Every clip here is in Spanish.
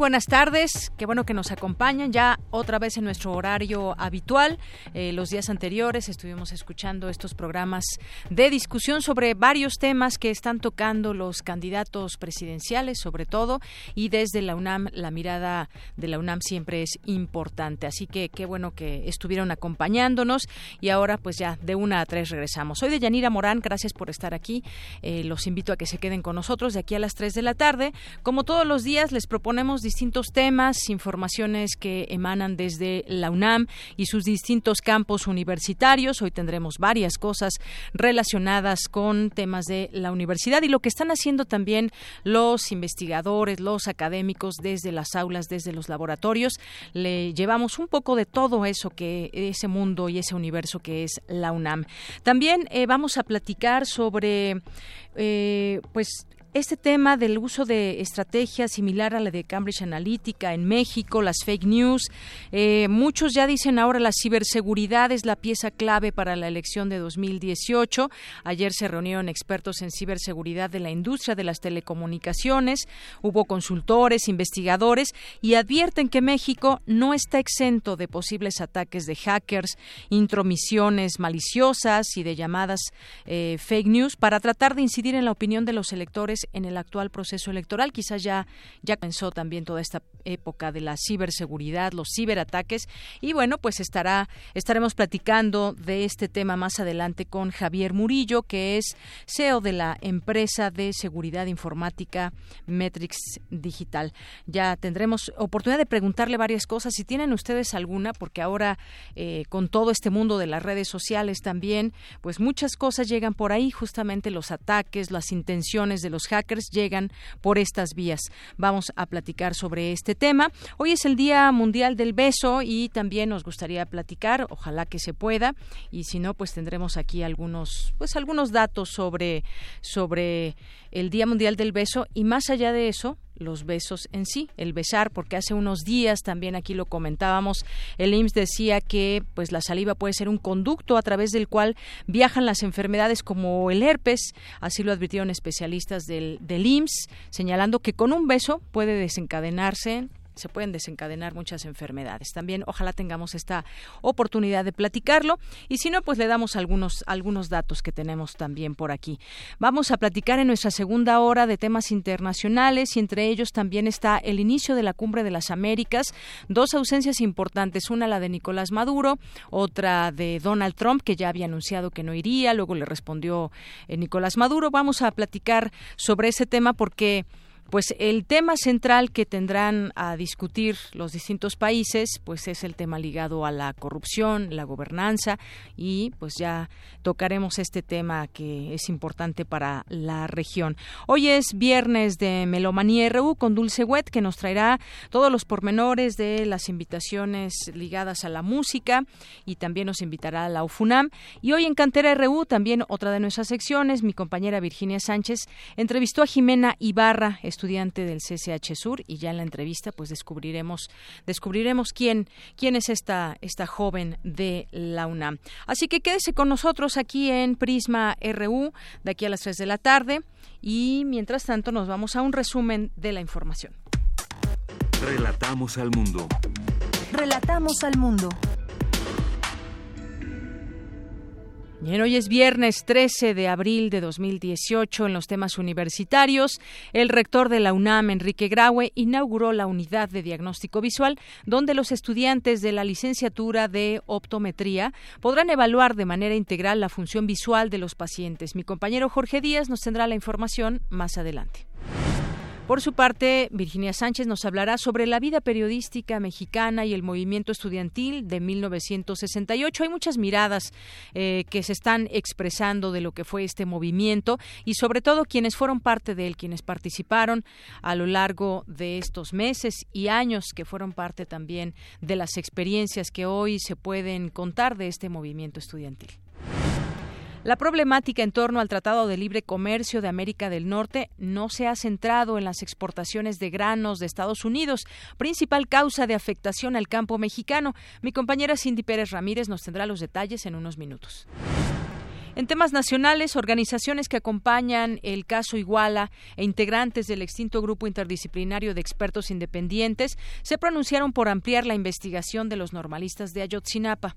Buenas tardes, qué bueno que nos acompañan ya otra vez en nuestro horario habitual. Eh, los días anteriores estuvimos escuchando estos programas de discusión sobre varios temas que están tocando los candidatos presidenciales, sobre todo, y desde la UNAM la mirada de la UNAM siempre es importante. Así que qué bueno que estuvieron acompañándonos y ahora pues ya de una a tres regresamos. Soy de Yanira Morán, gracias por estar aquí. Eh, los invito a que se queden con nosotros de aquí a las tres de la tarde. Como todos los días les proponemos distintos temas, informaciones que emanan desde la UNAM y sus distintos campos universitarios. Hoy tendremos varias cosas relacionadas con temas de la universidad y lo que están haciendo también los investigadores, los académicos desde las aulas, desde los laboratorios. Le llevamos un poco de todo eso que ese mundo y ese universo que es la UNAM. También eh, vamos a platicar sobre eh, pues este tema del uso de estrategias similar a la de Cambridge Analytica en México, las fake news, eh, muchos ya dicen ahora la ciberseguridad es la pieza clave para la elección de 2018. Ayer se reunieron expertos en ciberseguridad de la industria de las telecomunicaciones, hubo consultores, investigadores y advierten que México no está exento de posibles ataques de hackers, intromisiones maliciosas y de llamadas eh, fake news para tratar de incidir en la opinión de los electores en el actual proceso electoral. Quizás ya, ya comenzó también toda esta época de la ciberseguridad, los ciberataques. Y bueno, pues estará, estaremos platicando de este tema más adelante con Javier Murillo, que es CEO de la empresa de seguridad informática Metrix Digital. Ya tendremos oportunidad de preguntarle varias cosas. Si tienen ustedes alguna, porque ahora eh, con todo este mundo de las redes sociales también, pues muchas cosas llegan por ahí, justamente los ataques, las intenciones de los hackers llegan por estas vías. Vamos a platicar sobre este tema. Hoy es el Día Mundial del Beso y también nos gustaría platicar, ojalá que se pueda, y si no, pues tendremos aquí algunos, pues algunos datos sobre, sobre el Día Mundial del Beso y más allá de eso, los besos en sí, el besar, porque hace unos días también aquí lo comentábamos, el IMSS decía que pues la saliva puede ser un conducto a través del cual viajan las enfermedades como el herpes, así lo advirtieron especialistas del, del IMSS, señalando que con un beso puede desencadenarse se pueden desencadenar muchas enfermedades. También ojalá tengamos esta oportunidad de platicarlo y si no, pues le damos algunos, algunos datos que tenemos también por aquí. Vamos a platicar en nuestra segunda hora de temas internacionales y entre ellos también está el inicio de la Cumbre de las Américas, dos ausencias importantes, una la de Nicolás Maduro, otra de Donald Trump, que ya había anunciado que no iría, luego le respondió eh, Nicolás Maduro. Vamos a platicar sobre ese tema porque pues el tema central que tendrán a discutir los distintos países pues es el tema ligado a la corrupción, la gobernanza y pues ya tocaremos este tema que es importante para la región. Hoy es viernes de Melomanía RU con Dulce Wet que nos traerá todos los pormenores de las invitaciones ligadas a la música y también nos invitará a la UFUNAM y hoy en Cantera RU también otra de nuestras secciones mi compañera Virginia Sánchez entrevistó a Jimena Ibarra estudiante del CCH Sur y ya en la entrevista pues descubriremos descubriremos quién quién es esta esta joven de la UNAM. Así que quédese con nosotros aquí en Prisma RU de aquí a las 3 de la tarde y mientras tanto nos vamos a un resumen de la información. Relatamos al mundo. Relatamos al mundo. Bien, hoy es viernes 13 de abril de 2018 en los temas universitarios. El rector de la UNAM, Enrique Graue, inauguró la unidad de diagnóstico visual donde los estudiantes de la licenciatura de optometría podrán evaluar de manera integral la función visual de los pacientes. Mi compañero Jorge Díaz nos tendrá la información más adelante. Por su parte, Virginia Sánchez nos hablará sobre la vida periodística mexicana y el movimiento estudiantil de 1968. Hay muchas miradas eh, que se están expresando de lo que fue este movimiento y sobre todo quienes fueron parte de él, quienes participaron a lo largo de estos meses y años que fueron parte también de las experiencias que hoy se pueden contar de este movimiento estudiantil. La problemática en torno al Tratado de Libre Comercio de América del Norte no se ha centrado en las exportaciones de granos de Estados Unidos, principal causa de afectación al campo mexicano. Mi compañera Cindy Pérez Ramírez nos tendrá los detalles en unos minutos. En temas nacionales, organizaciones que acompañan el caso Iguala e integrantes del extinto grupo interdisciplinario de expertos independientes se pronunciaron por ampliar la investigación de los normalistas de Ayotzinapa.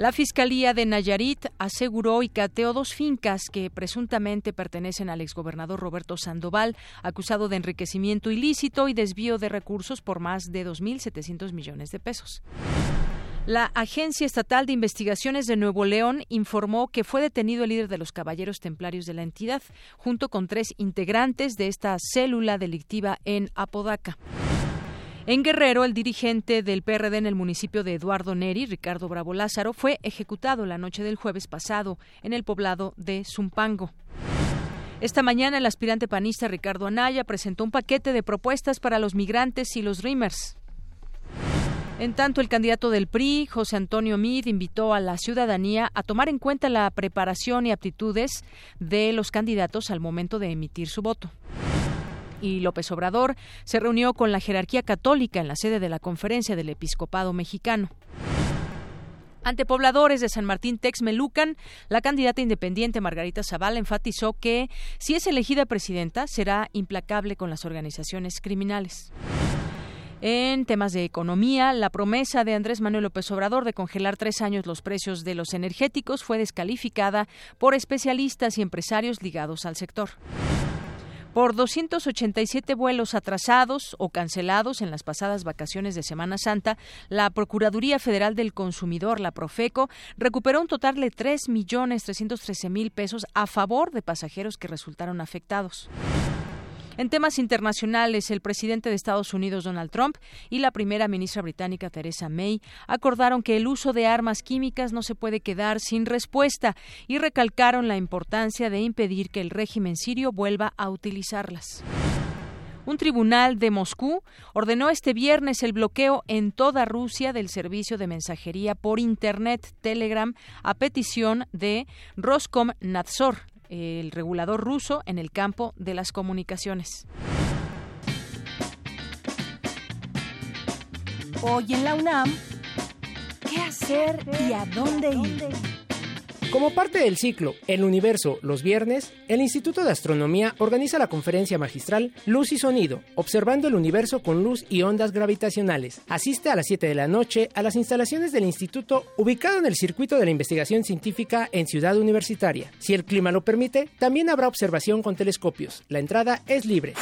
La Fiscalía de Nayarit aseguró y cateó dos fincas que presuntamente pertenecen al exgobernador Roberto Sandoval, acusado de enriquecimiento ilícito y desvío de recursos por más de 2.700 millones de pesos. La Agencia Estatal de Investigaciones de Nuevo León informó que fue detenido el líder de los Caballeros Templarios de la entidad, junto con tres integrantes de esta célula delictiva en Apodaca. En Guerrero, el dirigente del PRD en el municipio de Eduardo Neri, Ricardo Bravo Lázaro, fue ejecutado la noche del jueves pasado en el poblado de Zumpango. Esta mañana el aspirante panista Ricardo Anaya presentó un paquete de propuestas para los migrantes y los Dreamers. En tanto, el candidato del PRI, José Antonio Mid, invitó a la ciudadanía a tomar en cuenta la preparación y aptitudes de los candidatos al momento de emitir su voto y López Obrador se reunió con la jerarquía católica en la sede de la Conferencia del Episcopado Mexicano. Ante pobladores de San Martín Texmelucan, la candidata independiente Margarita Zavala enfatizó que, si es elegida presidenta, será implacable con las organizaciones criminales. En temas de economía, la promesa de Andrés Manuel López Obrador de congelar tres años los precios de los energéticos fue descalificada por especialistas y empresarios ligados al sector por 287 vuelos atrasados o cancelados en las pasadas vacaciones de Semana Santa, la Procuraduría Federal del Consumidor, la Profeco, recuperó un total de 3.313.000 pesos a favor de pasajeros que resultaron afectados. En temas internacionales, el presidente de Estados Unidos, Donald Trump, y la primera ministra británica, Theresa May, acordaron que el uso de armas químicas no se puede quedar sin respuesta y recalcaron la importancia de impedir que el régimen sirio vuelva a utilizarlas. Un tribunal de Moscú ordenó este viernes el bloqueo en toda Rusia del servicio de mensajería por Internet Telegram a petición de Roskomnadzor, el regulador ruso en el campo de las comunicaciones. Hoy en la UNAM, ¿qué hacer y a dónde ir? Como parte del ciclo El Universo los viernes, el Instituto de Astronomía organiza la conferencia magistral Luz y Sonido, observando el universo con luz y ondas gravitacionales. Asiste a las 7 de la noche a las instalaciones del instituto ubicado en el circuito de la investigación científica en Ciudad Universitaria. Si el clima lo permite, también habrá observación con telescopios. La entrada es libre.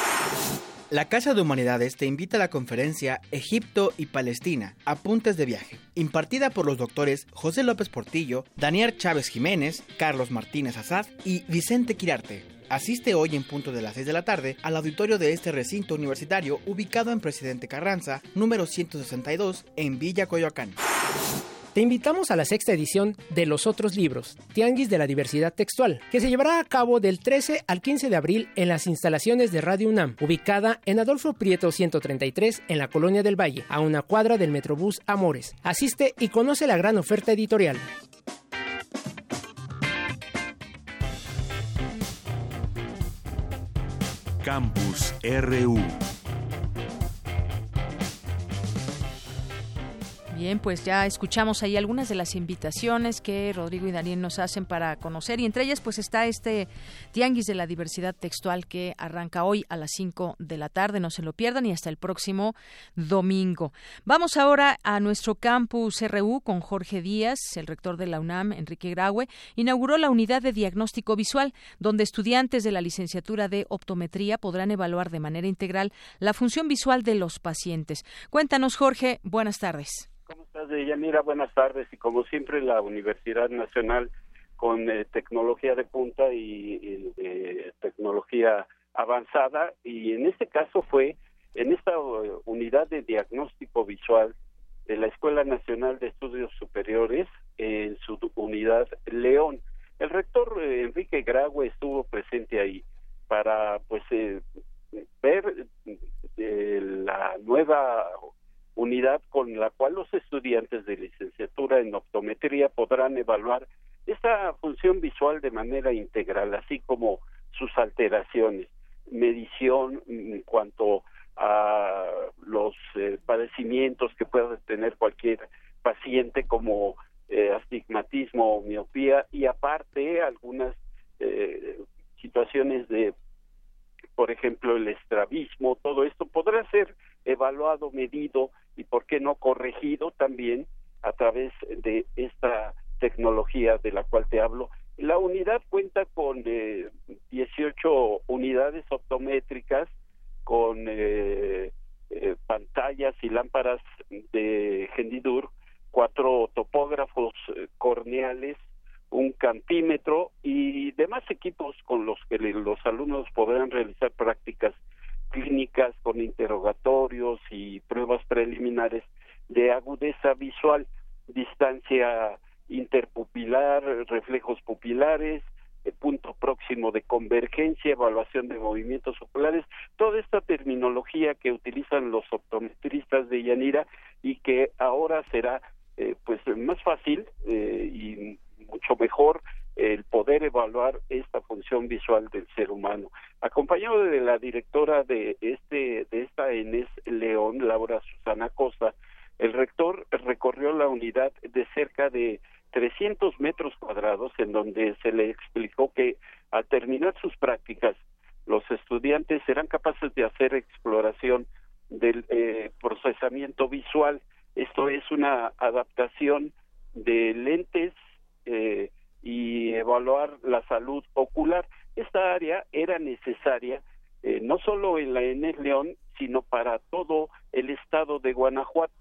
La Casa de Humanidades te invita a la conferencia Egipto y Palestina, Apuntes de Viaje, impartida por los doctores José López Portillo, Daniel Chávez Jiménez, Carlos Martínez Azad y Vicente Quirarte. Asiste hoy en punto de las 6 de la tarde al auditorio de este recinto universitario ubicado en Presidente Carranza, número 162, en Villa Coyoacán. Te invitamos a la sexta edición de Los Otros Libros, Tianguis de la Diversidad Textual, que se llevará a cabo del 13 al 15 de abril en las instalaciones de Radio UNAM, ubicada en Adolfo Prieto 133 en la Colonia del Valle, a una cuadra del Metrobús Amores. Asiste y conoce la gran oferta editorial. Campus RU Bien, pues ya escuchamos ahí algunas de las invitaciones que Rodrigo y Daniel nos hacen para conocer y entre ellas pues está este Tianguis de la Diversidad Textual que arranca hoy a las 5 de la tarde, no se lo pierdan y hasta el próximo domingo. Vamos ahora a nuestro campus RU con Jorge Díaz, el rector de la UNAM, Enrique Graue, inauguró la unidad de diagnóstico visual donde estudiantes de la licenciatura de optometría podrán evaluar de manera integral la función visual de los pacientes. Cuéntanos Jorge, buenas tardes. ¿Cómo estás, Yanira? Buenas tardes. Y como siempre, la Universidad Nacional con eh, tecnología de punta y, tecnología avanzada y en este caso fue en esta unidad de diagnóstico visual de la Escuela Nacional de Estudios Superiores en su unidad León. El rector eh, Enrique Graue estuvo presente ahí para pues eh, ver eh, la nueva unidad con la cual los estudiantes de licenciatura en optometría podrán evaluar esta función visual de manera integral, así como sus alteraciones, medición en cuanto a los padecimientos que pueda tener cualquier paciente como eh, astigmatismo o miopía y aparte algunas eh, situaciones de, por ejemplo, el estrabismo, todo esto podrá ser evaluado, medido y, por qué no, corregido también a través de esta tecnología de la cual te hablo. La unidad cuenta con eh, 18 unidades optométricas, con eh, eh, pantallas y lámparas de Gendidur cuatro topógrafos eh, corneales, un cantímetro y demás equipos con los que los alumnos podrán realizar prácticas clínicas con interrogatorios y pruebas preliminares de agudeza visual, distancia interpupilar, reflejos pupilares, el punto próximo de convergencia, evaluación de movimientos oculares, toda esta terminología que utilizan los optometristas de Yanira y que ahora será eh, pues más fácil eh, y mucho mejor el poder evaluar esta función visual del ser humano. Acompañado de la directora de este de esta ENES León, Laura Susana Costa, el rector recorrió la unidad de cerca de 300 metros cuadrados en donde se le explicó que al terminar sus prácticas los estudiantes serán capaces de hacer exploración del eh, procesamiento visual esto es una adaptación de lentes eh, y evaluar la salud ocular. Esta área era necesaria eh, no solo en la Enes León, sino para todo el estado de Guanajuato,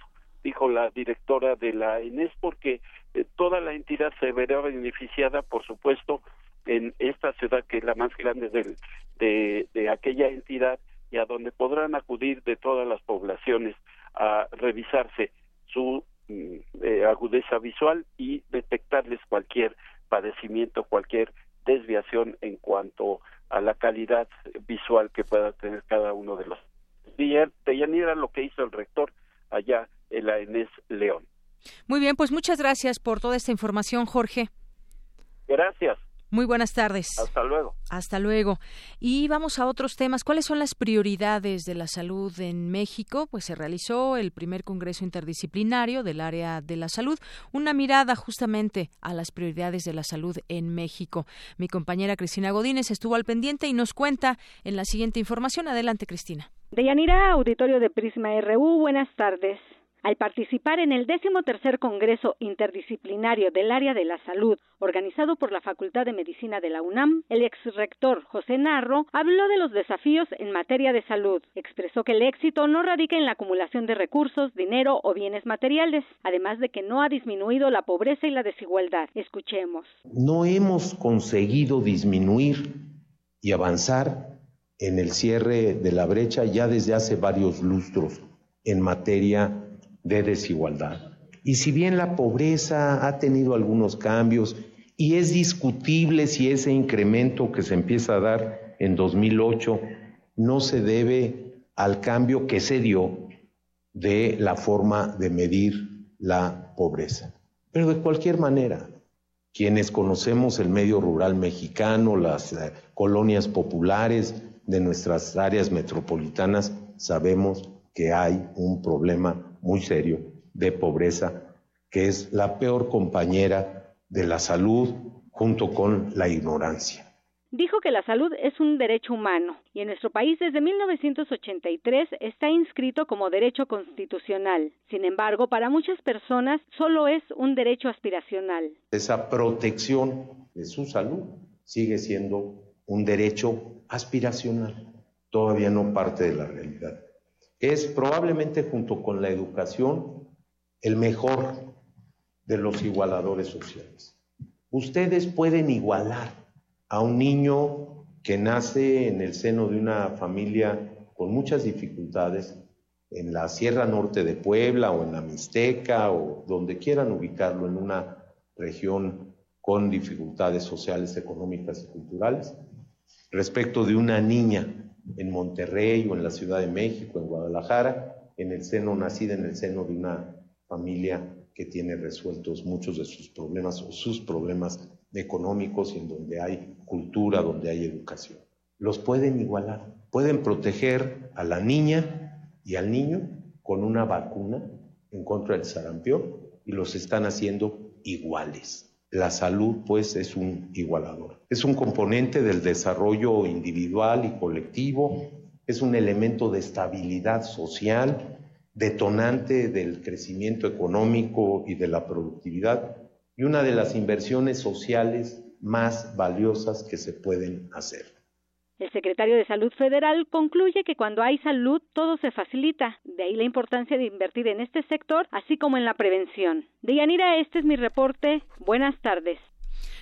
dijo la directora de la ENES, porque eh, toda la entidad se verá beneficiada, por supuesto, en esta ciudad que es la más grande del, de, de aquella entidad y a donde podrán acudir de todas las poblaciones a revisarse su mm, eh, agudeza visual y detectarles cualquier padecimiento, cualquier desviación en cuanto a la calidad visual que pueda tener cada uno de los. De Yanira lo que hizo el rector allá en la Enes León. Muy bien, pues muchas gracias por toda esta información, Jorge. Gracias. Muy buenas tardes. Hasta luego. Hasta luego. Y vamos a otros temas. ¿Cuáles son las prioridades de la salud en México? Pues se realizó el primer Congreso Interdisciplinario del área de la salud, una mirada justamente a las prioridades de la salud en México. Mi compañera Cristina Godínez estuvo al pendiente y nos cuenta en la siguiente información. Adelante, Cristina. Deyanira, auditorio de Prisma RU, buenas tardes. Al participar en el tercer Congreso Interdisciplinario del Área de la Salud, organizado por la Facultad de Medicina de la UNAM, el ex rector José Narro habló de los desafíos en materia de salud. Expresó que el éxito no radica en la acumulación de recursos, dinero o bienes materiales, además de que no ha disminuido la pobreza y la desigualdad. Escuchemos. No hemos conseguido disminuir y avanzar en el cierre de la brecha ya desde hace varios lustros en materia de desigualdad. Y si bien la pobreza ha tenido algunos cambios y es discutible si ese incremento que se empieza a dar en 2008 no se debe al cambio que se dio de la forma de medir la pobreza. Pero de cualquier manera, quienes conocemos el medio rural mexicano, las eh, colonias populares de nuestras áreas metropolitanas, sabemos que hay un problema muy serio de pobreza, que es la peor compañera de la salud junto con la ignorancia. Dijo que la salud es un derecho humano y en nuestro país desde 1983 está inscrito como derecho constitucional. Sin embargo, para muchas personas solo es un derecho aspiracional. Esa protección de su salud sigue siendo un derecho aspiracional, todavía no parte de la realidad es probablemente junto con la educación el mejor de los igualadores sociales. Ustedes pueden igualar a un niño que nace en el seno de una familia con muchas dificultades en la Sierra Norte de Puebla o en la Mixteca o donde quieran ubicarlo en una región con dificultades sociales, económicas y culturales, respecto de una niña en Monterrey o en la Ciudad de México, en Guadalajara, en el seno, nacida en el seno de una familia que tiene resueltos muchos de sus problemas o sus problemas económicos y en donde hay cultura, donde hay educación. Los pueden igualar, pueden proteger a la niña y al niño con una vacuna en contra del sarampión y los están haciendo iguales. La salud, pues, es un igualador. Es un componente del desarrollo individual y colectivo, es un elemento de estabilidad social, detonante del crecimiento económico y de la productividad y una de las inversiones sociales más valiosas que se pueden hacer. El secretario de Salud Federal concluye que cuando hay salud todo se facilita, de ahí la importancia de invertir en este sector, así como en la prevención. Deyanira, este es mi reporte. Buenas tardes.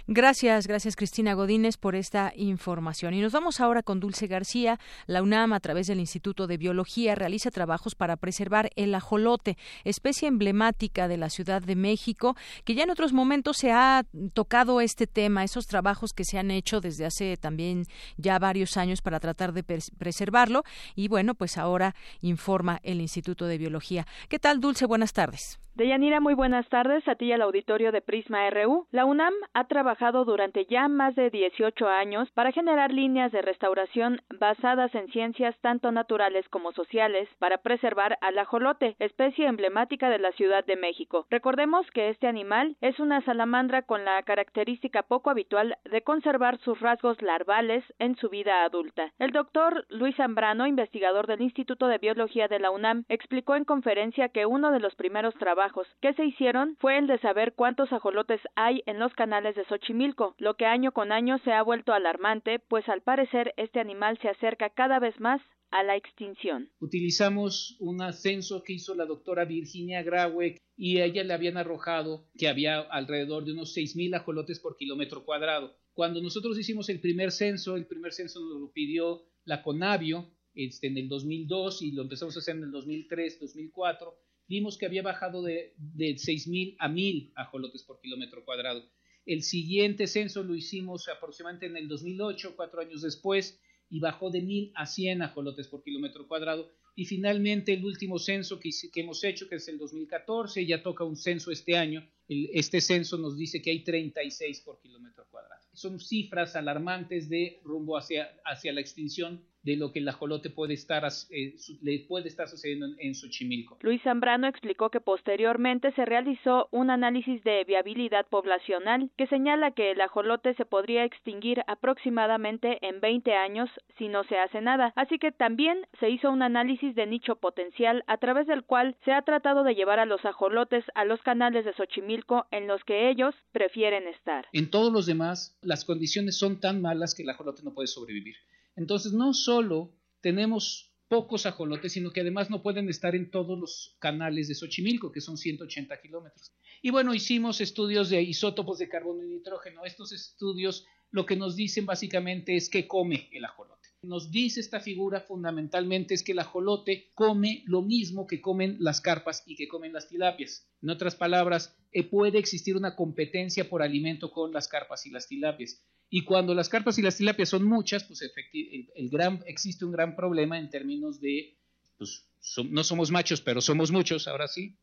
Gracias, gracias Cristina Godínez por esta información. Y nos vamos ahora con Dulce García. La UNAM, a través del Instituto de Biología, realiza trabajos para preservar el ajolote, especie emblemática de la Ciudad de México, que ya en otros momentos se ha tocado este tema, esos trabajos que se han hecho desde hace también ya varios años para tratar de preservarlo. Y bueno, pues ahora informa el Instituto de Biología. ¿Qué tal, Dulce? Buenas tardes. Deyanira, muy buenas tardes a ti y al auditorio de Prisma RU. La UNAM ha trabajado durante ya más de 18 años para generar líneas de restauración basadas en ciencias tanto naturales como sociales para preservar al ajolote, especie emblemática de la Ciudad de México. Recordemos que este animal es una salamandra con la característica poco habitual de conservar sus rasgos larvales en su vida adulta. El doctor Luis Zambrano, investigador del Instituto de Biología de la UNAM, explicó en conferencia que uno de los primeros trabajos que se hicieron fue el de saber cuántos ajolotes hay en los canales de Xochimilco, lo que año con año se ha vuelto alarmante, pues al parecer este animal se acerca cada vez más a la extinción. Utilizamos un censo que hizo la doctora Virginia Graue y a ella le habían arrojado que había alrededor de unos 6.000 ajolotes por kilómetro cuadrado. Cuando nosotros hicimos el primer censo, el primer censo nos lo pidió la Conavio este, en el 2002 y lo empezamos a hacer en el 2003, 2004 vimos que había bajado de, de 6.000 a 1.000 ajolotes por kilómetro cuadrado. El siguiente censo lo hicimos aproximadamente en el 2008, cuatro años después, y bajó de 1.000 a 100 ajolotes por kilómetro cuadrado. Y finalmente el último censo que, que, hemos hecho, que es el 2014, ya toca un censo este año, este censo nos dice que hay 36 por kilómetro cuadrado. Son cifras alarmantes de rumbo hacia, hacia la extinción de lo que el ajolote puede estar, eh, le puede estar sucediendo en, Xochimilco. Luis Zambrano explicó que posteriormente se realizó un análisis de viabilidad poblacional que señala que el ajolote se podría extinguir aproximadamente en 20 años si no se hace nada. Así que también se hizo un análisis de nicho potencial a través del cual se ha tratado de llevar a los ajolotes a los canales de Xochimilco en los que ellos prefieren estar. En todos los demás, las condiciones son tan malas que el ajolote no puede sobrevivir. Entonces, no solo tenemos pocos ajolotes, sino que además no pueden estar en todos los canales de Xochimilco, que son 180 kilómetros. Y bueno, hicimos estudios de isótopos de carbono y nitrógeno. Estos estudios lo que nos dicen básicamente es que come el ajolote. Nos dice esta figura fundamentalmente es que el ajolote come lo mismo que comen las carpas y que comen las tilapias. En otras palabras, eh, puede existir una competencia por alimento con las carpas y las tilapias. Y cuando las carpas y las tilapias son muchas, pues el, gran, existe un gran problema en términos de, pues no somos machos, pero somos muchos, ahora sí.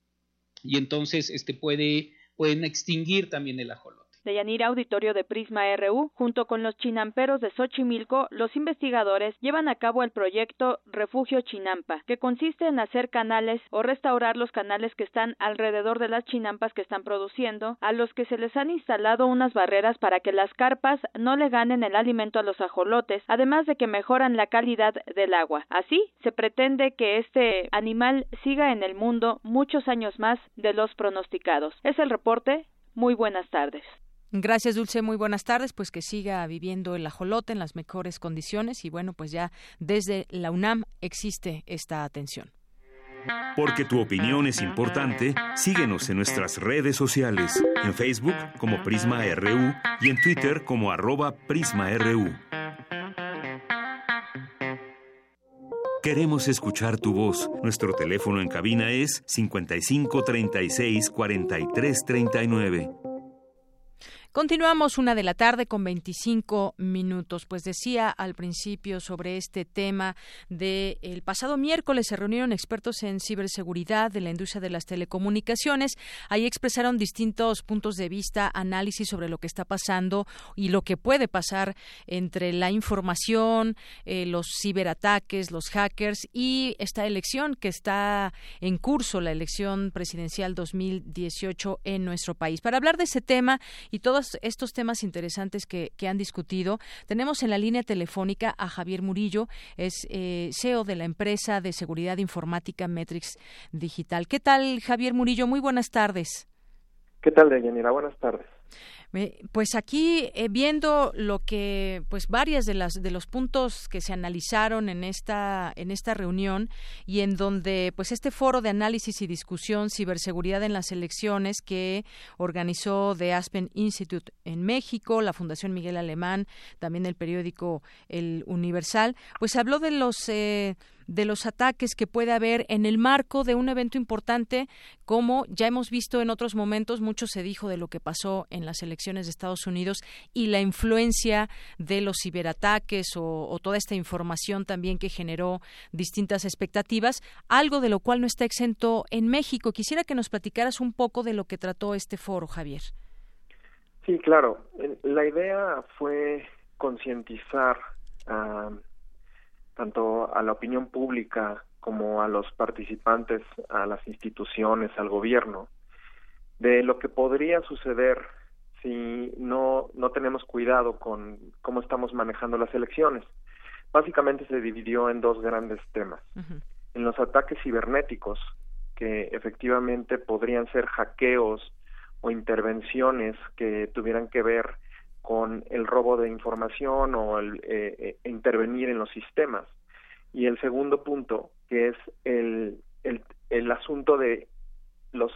Y entonces este puede, pueden extinguir también el ajolote. De Yanira Auditorio de Prisma RU, junto con los chinamperos de Xochimilco, los investigadores llevan a cabo el proyecto Refugio Chinampa, que consiste en hacer canales o restaurar los canales que están alrededor de las chinampas que están produciendo, a los que se les han instalado unas barreras para que las carpas no le ganen el alimento a los ajolotes, además de que mejoran la calidad del agua. Así, se pretende que este animal siga en el mundo muchos años más de los pronosticados. Es el reporte. Muy buenas tardes. Gracias, Dulce. Muy buenas tardes. Pues que siga viviendo el ajolote en las mejores condiciones y bueno, pues ya desde la UNAM existe esta atención. Porque tu opinión es importante, síguenos en nuestras redes sociales, en Facebook como Prisma RU y en Twitter como PrismaRU. Queremos escuchar tu voz. Nuestro teléfono en cabina es 55 36 43 39. Continuamos una de la tarde con 25 minutos. Pues decía al principio sobre este tema de el pasado miércoles se reunieron expertos en ciberseguridad de la industria de las telecomunicaciones. Ahí expresaron distintos puntos de vista, análisis sobre lo que está pasando y lo que puede pasar entre la información, eh, los ciberataques, los hackers y esta elección que está en curso, la elección presidencial 2018 en nuestro país. Para hablar de ese tema y todas estos temas interesantes que, han discutido, tenemos en la línea telefónica a Javier Murillo, es eh, CEO de la empresa de seguridad informática Metrix Digital. ¿Qué tal, Javier Murillo? Muy buenas tardes. ¿Qué tal, Deyanira? Buenas tardes. Pues aquí eh, viendo lo que, pues varias de las de los puntos que se analizaron en esta en esta reunión y en donde, pues este foro de análisis y discusión ciberseguridad en las elecciones que organizó The Aspen Institute en México, la Fundación Miguel Alemán, también el periódico El Universal, pues habló de los eh, de los ataques que puede haber en el marco de un evento importante como ya hemos visto en otros momentos, mucho se dijo de lo que pasó en las elecciones de Estados Unidos y la influencia de los ciberataques o, toda esta información también que generó distintas expectativas, algo de lo cual no está exento en México. Quisiera que nos platicaras un poco de lo que trató este foro, Javier. Sí, claro. La idea fue concientizar a tanto a la opinión pública como a los participantes, a las instituciones, al gobierno, de lo que podría suceder si no, no tenemos cuidado con cómo estamos manejando las elecciones. Básicamente se dividió en dos grandes temas. En los ataques cibernéticos, que efectivamente podrían ser hackeos o intervenciones que tuvieran que ver con el robo de información o el eh, eh, intervenir en los sistemas. Y el segundo punto, que es el, el, el asunto de los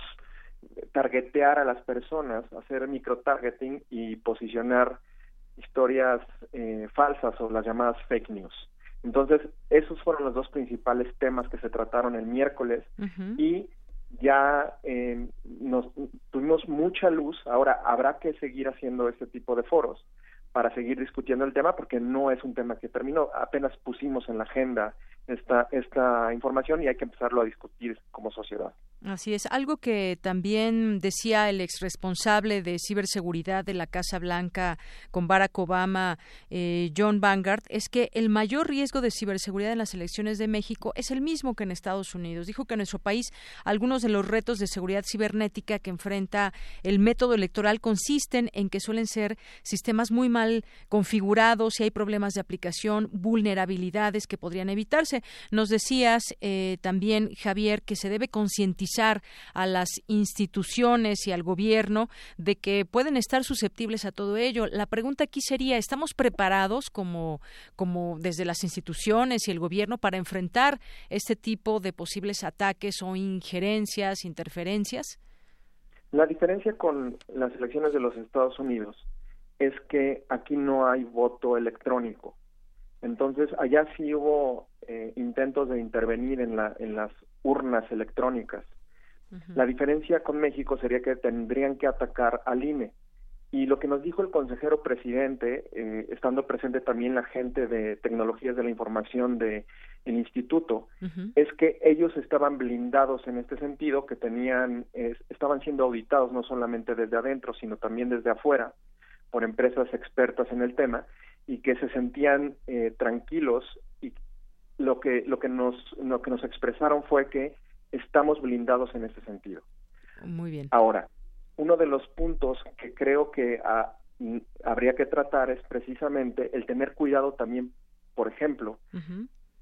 targetear a las personas, hacer micro-targeting y posicionar historias eh, falsas o las llamadas fake news. Entonces, esos fueron los dos principales temas que se trataron el miércoles y ya eh, nos tuvimos mucha luz, ahora habrá que seguir haciendo este tipo de foros para seguir discutiendo el tema porque no es un tema que terminó, apenas pusimos en la agenda esta, esta información y hay que empezarlo a discutir como sociedad. Así es, algo que también decía el ex responsable de ciberseguridad de la Casa Blanca con Barack Obama, eh, John Vanguard, es que el mayor riesgo de ciberseguridad en las elecciones de México es el mismo que en Estados Unidos. Dijo que en nuestro país algunos de los retos de seguridad cibernética que enfrenta el método electoral consisten en que suelen ser sistemas muy mal configurados y hay problemas de aplicación, vulnerabilidades que podrían evitarse. Nos decías eh, también, Javier, que se debe concientizar a las instituciones y al gobierno de que pueden estar susceptibles a todo ello. La pregunta aquí sería, ¿estamos preparados como, como desde las instituciones y el gobierno para enfrentar este tipo de posibles ataques o injerencias, interferencias? La diferencia con las elecciones de los Estados Unidos es que aquí no hay voto electrónico. Entonces, allá sí hubo eh, intentos de intervenir en, la, en las urnas electrónicas. La diferencia con México sería que tendrían que atacar al INE. Y lo que nos dijo el consejero presidente, eh, estando presente también la gente de tecnologías de la información del instituto, es que ellos estaban blindados en este sentido, que tenían, estaban siendo auditados no solamente desde adentro, sino también desde afuera, por empresas expertas en el tema, y que se sentían eh, tranquilos y lo que lo que nos lo que nos expresaron fue que estamos blindados en ese sentido. Muy bien. Ahora, uno de los puntos que creo que ah, habría que tratar es precisamente el tener cuidado también, por ejemplo,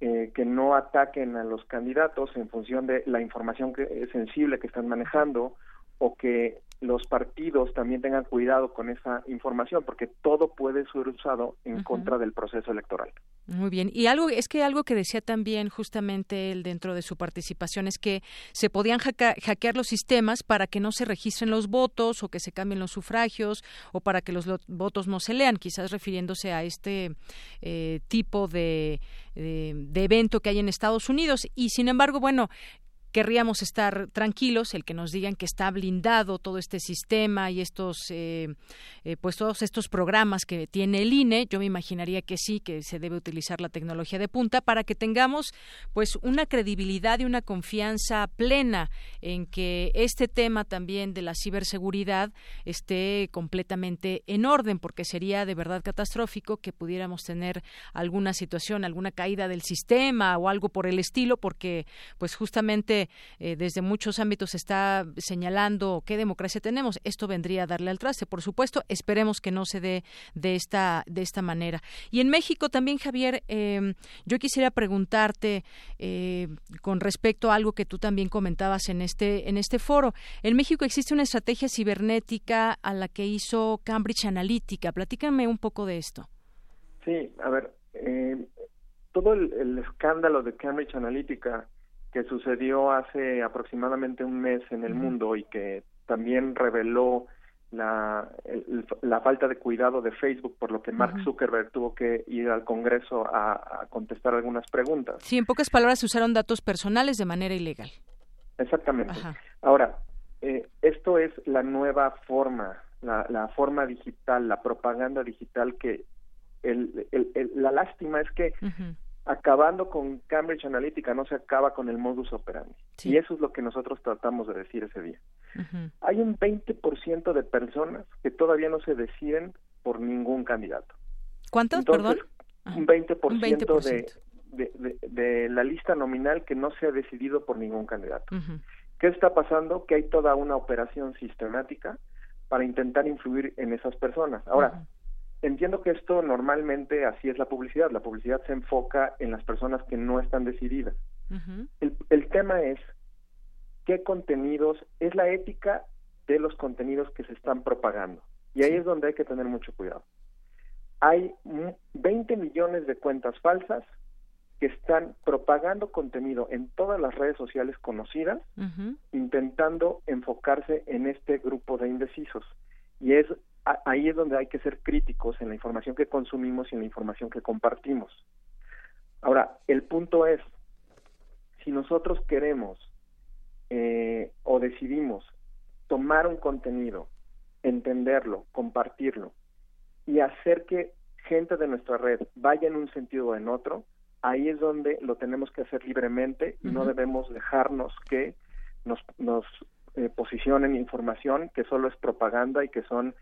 eh, que no ataquen a los candidatos en función de la información que, es sensible que están manejando o que los partidos también tengan cuidado con esa información, porque todo puede ser usado en contra del proceso electoral. Muy bien. Y algo es que algo que decía también justamente él dentro de su participación es que se podían hackear los sistemas para que no se registren los votos o que se cambien los sufragios o para que los votos no se lean, quizás refiriéndose a este eh, tipo de, de evento que hay en Estados Unidos. Y sin embargo, bueno, querríamos estar tranquilos, el que nos digan que está blindado todo este sistema y estos, eh, eh, pues todos estos programas que tiene el INE, yo me imaginaría que sí, que se debe utilizar la tecnología de punta para que tengamos, pues, una credibilidad y una confianza plena en que este tema también de la ciberseguridad esté completamente en orden, porque sería de verdad catastrófico que pudiéramos tener alguna situación, alguna caída del sistema o algo por el estilo, porque, pues, justamente eh, desde muchos ámbitos está señalando qué democracia tenemos. Esto vendría a darle al traste, por supuesto. Esperemos que no se dé de esta de esta manera. Y en México también, Javier, em, yo quisiera preguntarte eh, con respecto a algo que tú también comentabas en este en este foro. En México existe una estrategia cibernética a la que hizo Cambridge Analytica. Platícame un poco de esto. Sí, a ver, eh, todo el, escándalo de Cambridge Analytica que sucedió hace aproximadamente un mes en el mundo y que también reveló la, la falta de cuidado de Facebook, por lo que Mark Zuckerberg tuvo que ir al Congreso a, contestar algunas preguntas. Sí, en pocas palabras, se usaron datos personales de manera ilegal. Exactamente. Ahora, eh, esto es la nueva forma, la, la, forma digital, la propaganda digital que el, el, la lástima es que acabando con Cambridge Analytica no se acaba con el modus operandi. Y eso es lo que nosotros tratamos de decir ese día. Hay un 20% de personas que todavía no se deciden por ningún candidato. ¿Cuántos, perdón? Un 20%, De, de, de, la lista nominal que no se ha decidido por ningún candidato. ¿Qué está pasando? Que hay toda una operación sistemática para intentar influir en esas personas. Ahora, entiendo que esto normalmente así es la publicidad. La publicidad se enfoca en las personas que no están decididas. el, el tema es qué contenidos, es la ética de los contenidos que se están propagando. Y ahí es donde hay que tener mucho cuidado. Hay 20 millones de cuentas falsas que están propagando contenido en todas las redes sociales conocidas, intentando enfocarse en este grupo de indecisos. Y es ahí es donde hay que ser críticos en la información que consumimos y en la información que compartimos. Ahora, el punto es, si nosotros queremos eh, o decidimos tomar un contenido, entenderlo, compartirlo y hacer que gente de nuestra red vaya en un sentido o en otro, ahí es donde lo tenemos que hacer libremente y no debemos dejarnos que nos, nos eh, posicionen información que solo es propaganda y que son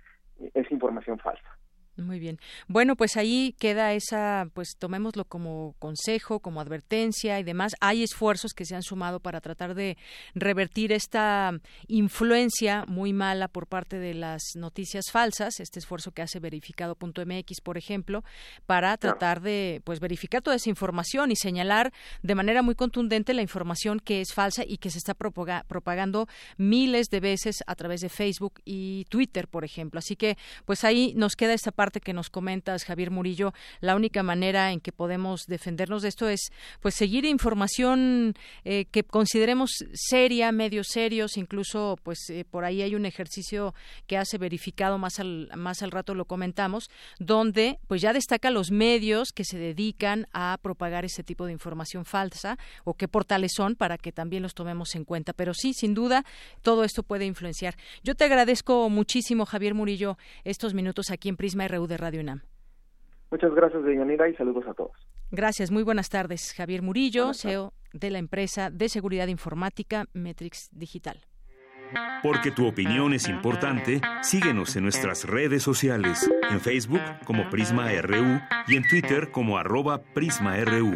es información falsa. Muy bien. Bueno, pues ahí queda esa, pues tomémoslo como consejo, como advertencia y demás. Hay esfuerzos que se han sumado para tratar de revertir esta influencia muy mala por parte de las noticias falsas, este esfuerzo que hace verificado.mx, por ejemplo, para tratar de pues verificar toda esa información y señalar de manera muy contundente la información que es falsa y que se está propagando miles de veces a través de Facebook y Twitter, por ejemplo. Así que pues ahí nos queda esta parte parte que nos comentas, Javier Murillo, la única manera en que podemos defendernos de esto es pues seguir información eh, que consideremos seria, medios serios, incluso pues eh, por ahí hay un ejercicio que hace verificado más al más al rato lo comentamos, donde pues ya destaca los medios que se dedican a propagar ese tipo de información falsa o qué portales son para que también los tomemos en cuenta. Pero sí, sin duda, todo esto puede influenciar. Yo te agradezco muchísimo, Javier Murillo, estos minutos aquí en Prisma de Radio UNAM. Muchas gracias, Deyanira, y saludos a todos. Gracias, muy buenas tardes. Javier Murillo, CEO de la empresa de seguridad informática Metrix Digital. Porque tu opinión es importante, síguenos en nuestras redes sociales, en Facebook como Prisma RU y en Twitter como arroba PrismaRU.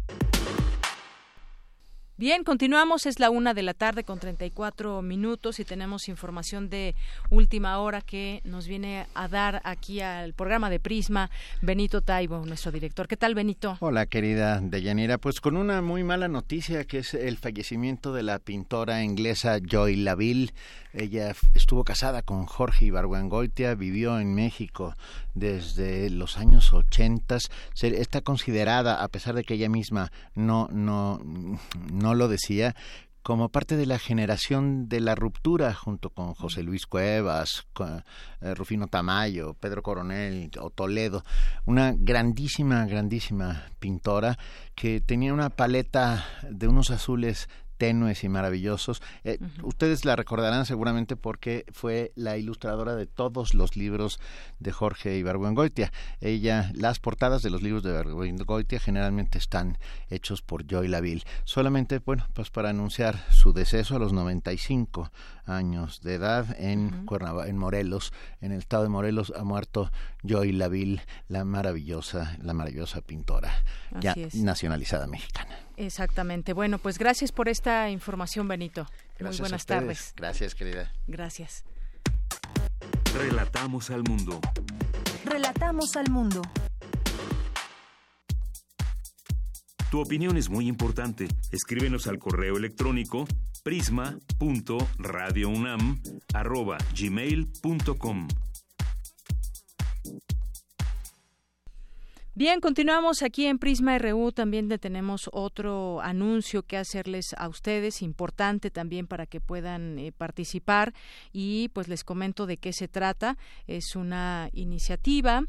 Bien, continuamos, es la una de la tarde con 34 minutos y tenemos información de última hora que nos viene a dar aquí al programa de Prisma Benito Taibo, nuestro director. ¿Qué tal, Benito? Hola, querida Deyanira. Pues con una muy mala noticia que es el fallecimiento de la pintora inglesa Joy Laville. Ella estuvo casada con Jorge Ibargüengoitia, vivió en México desde los años 80. Está considerada, a pesar de que ella misma no, no, no lo decía, como parte de la generación de la ruptura junto con José Luis Cuevas, eh, Rufino Tamayo, Pedro Coronel o Toledo, una grandísima, grandísima pintora que tenía una paleta de unos azules tenues y maravillosos. Eh, ustedes la recordarán seguramente porque fue la ilustradora de todos los libros de Jorge Ibargüengoitia. Ella, las portadas de los libros de Ibargüengoitia generalmente están hechos por Joy Laville. Solamente, bueno, pues para anunciar su deceso a los 95 años de edad en en Morelos, en el estado de Morelos ha muerto Joy Laville, la maravillosa, la maravillosa pintora ya nacionalizada mexicana. Exactamente. Bueno, pues gracias por esta información, Benito. Muy buenas tardes. Gracias, querida. Gracias. Relatamos al mundo. Relatamos al mundo. Tu opinión es muy importante. Escríbenos al correo electrónico prisma.radiounam@gmail.com. Bien, continuamos aquí en Prisma RU. También tenemos otro anuncio que hacerles a ustedes, importante también para que puedan eh, participar. Y pues les comento de qué se trata. Es una iniciativa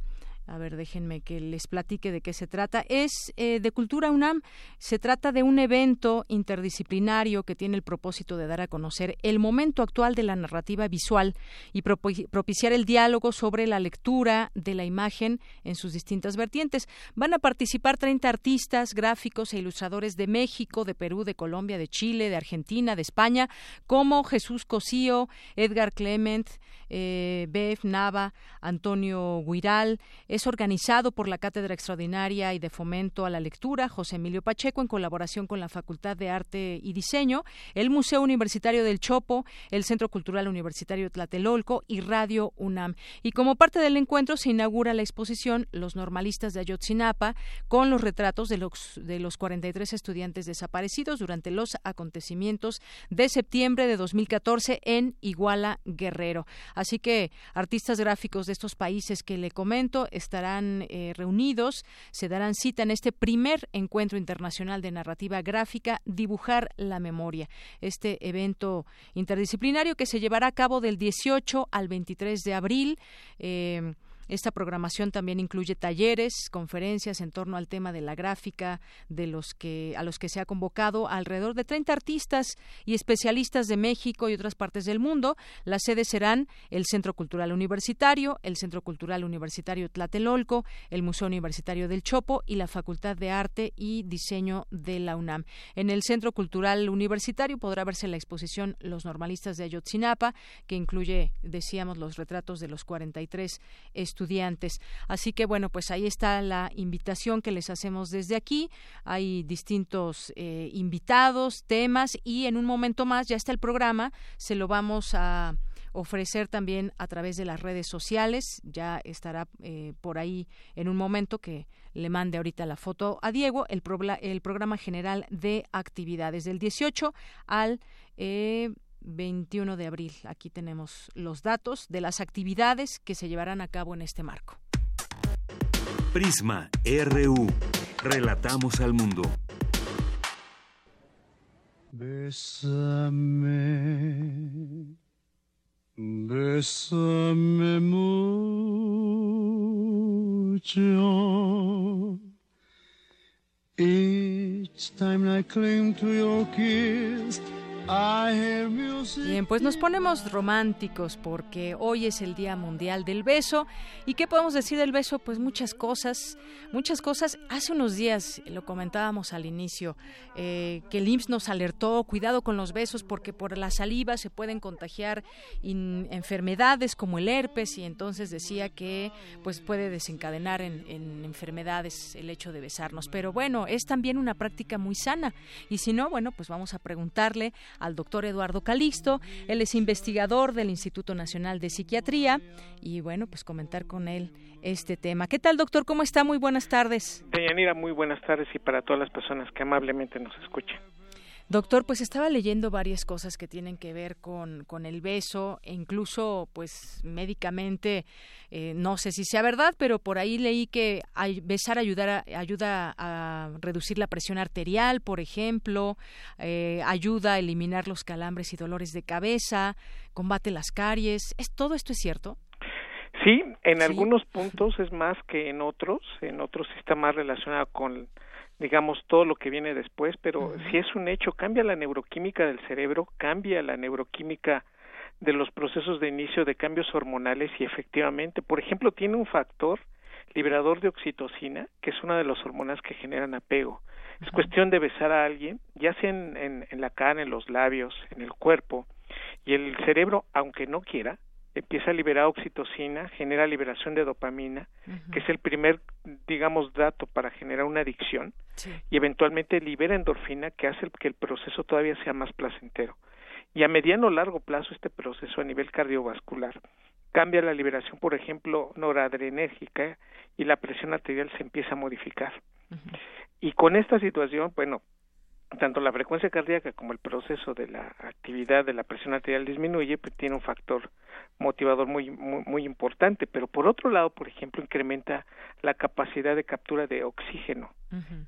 a ver, déjenme que les platique de qué se trata. Es eh, de Cultura UNAM. Se trata de un evento interdisciplinario que tiene el propósito de dar a conocer el momento actual de la narrativa visual y propiciar el diálogo sobre la lectura de la imagen en sus distintas vertientes. Van a participar 30 artistas, gráficos e ilustradores de México, de Perú, de Colombia, de Chile, de Argentina, de España, como Jesús Cosío, Edgar Clement, eh, Bev Nava, Antonio Guiral. Es organizado por la Cátedra Extraordinaria y de Fomento a la Lectura, José Emilio Pacheco, en colaboración con la Facultad de Arte y Diseño, el Museo Universitario del Chopo, el Centro Cultural Universitario Tlatelolco y Radio UNAM. Y como parte del encuentro se inaugura la exposición Los Normalistas de Ayotzinapa con los retratos de los, de los 43 estudiantes desaparecidos durante los acontecimientos de septiembre de 2014 en Iguala Guerrero. Así que artistas gráficos de estos países que le comento estarán eh, reunidos, se darán cita en este primer encuentro internacional de narrativa gráfica, Dibujar la Memoria. Este evento interdisciplinario que se llevará a cabo del 18 al 23 de abril. Eh, esta programación también incluye talleres, conferencias en torno al tema de la gráfica, de los que a los que se ha convocado alrededor de 30 artistas y especialistas de México y otras partes del mundo. Las sedes serán el Centro Cultural Universitario, el Centro Cultural Universitario Tlatelolco, el Museo Universitario del Chopo y la Facultad de Arte y Diseño de la UNAM. En el Centro Cultural Universitario podrá verse la exposición Los Normalistas de Ayotzinapa, que incluye, decíamos, los retratos de los 43 estudiantes estudiantes. Así que bueno, pues ahí está la invitación que les hacemos desde aquí. Hay distintos eh, invitados, temas y en un momento más ya está el programa. Se lo vamos a ofrecer también a través de las redes sociales. Ya estará eh, por ahí en un momento que le mande ahorita la foto a Diego, el, el programa general de actividades del 18 al eh, 21 de abril. Aquí tenemos los datos de las actividades que se llevarán a cabo en este marco. Prisma RU. Relatamos al mundo. Bésame, bésame mucho. Each time I cling to your kiss. Bien, pues nos ponemos románticos porque hoy es el Día Mundial del Beso. ¿Y qué podemos decir del beso? Pues muchas cosas, muchas cosas. Hace unos días, lo comentábamos al inicio, eh, que el IMSS nos alertó, cuidado con los besos porque por la saliva se pueden contagiar enfermedades como el herpes y entonces decía que pues puede desencadenar en, en enfermedades el hecho de besarnos. Pero bueno, es también una práctica muy sana y si no, bueno, pues vamos a preguntarle al doctor Eduardo Calixto. Él es investigador del Instituto Nacional de Psiquiatría y bueno, pues comentar con él este tema. ¿Qué tal, doctor? ¿Cómo está? Muy buenas tardes. Deyanira, muy buenas tardes y para todas las personas que amablemente nos escuchan. Doctor, pues estaba leyendo varias cosas que tienen que ver con, con el beso e incluso, pues médicamente, eh, no sé si sea verdad, pero por ahí leí que besar ayudar ayuda a reducir la presión arterial, por ejemplo, eh, ayuda a eliminar los calambres y dolores de cabeza, combate las caries. ¿Es, ¿Todo esto es cierto? Sí, en algunos puntos es más que en otros, en otros está más relacionado con digamos, todo lo que viene después, pero si es un hecho, cambia la neuroquímica del cerebro, cambia la neuroquímica de los procesos de inicio de cambios hormonales y efectivamente, por ejemplo, tiene un factor liberador de oxitocina, que es una de las hormonas que generan apego. Es cuestión de besar a alguien, ya sea en, en, en la cara, en los labios, en el cuerpo, y el cerebro, aunque no quiera, empieza a liberar oxitocina, genera liberación de dopamina, que es el primer, digamos, dato para generar una adicción, y eventualmente libera endorfina, que hace que el proceso todavía sea más placentero. Y a mediano o largo plazo este proceso a nivel cardiovascular cambia la liberación, por ejemplo, noradrenérgica y la presión arterial se empieza a modificar. Y con esta situación, bueno, tanto la frecuencia cardíaca como el proceso de la actividad de la presión arterial disminuye, pues tiene un factor motivador muy, muy, importante, pero por otro lado, por ejemplo, incrementa la capacidad de captura de oxígeno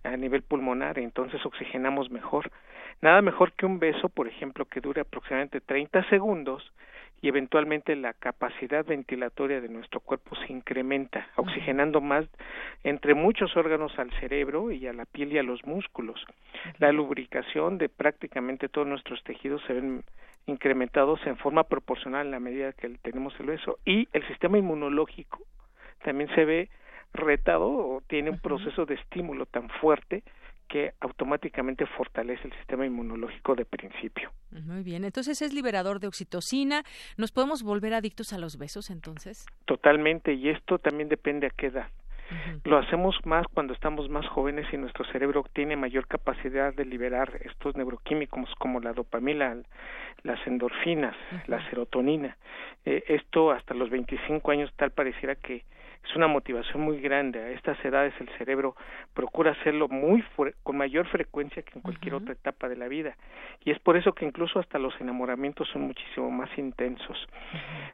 a nivel pulmonar, entonces oxigenamos mejor. Nada mejor que un beso, por ejemplo, que dure aproximadamente 30 segundos y eventualmente la capacidad ventilatoria de nuestro cuerpo se incrementa, oxigenando más entre muchos órganos al cerebro y a la piel y a los músculos. La lubricación de prácticamente todos nuestros tejidos se ven incrementados en forma proporcional en la medida que tenemos el beso y el sistema inmunológico también se ve retado o tiene un proceso de estímulo tan fuerte que automáticamente fortalece el sistema inmunológico de principio. Muy bien, entonces es liberador de oxitocina. ¿Nos podemos volver adictos a los besos entonces? Totalmente, y esto también depende a qué edad. Lo hacemos más cuando estamos más jóvenes y nuestro cerebro tiene mayor capacidad de liberar estos neuroquímicos como la dopamina, las endorfinas, la serotonina. Eh, esto hasta los 25 años tal pareciera que es una motivación muy grande. A estas edades el cerebro procura hacerlo muy con mayor frecuencia que en cualquier otra etapa de la vida. Y es por eso que incluso hasta los enamoramientos son muchísimo más intensos.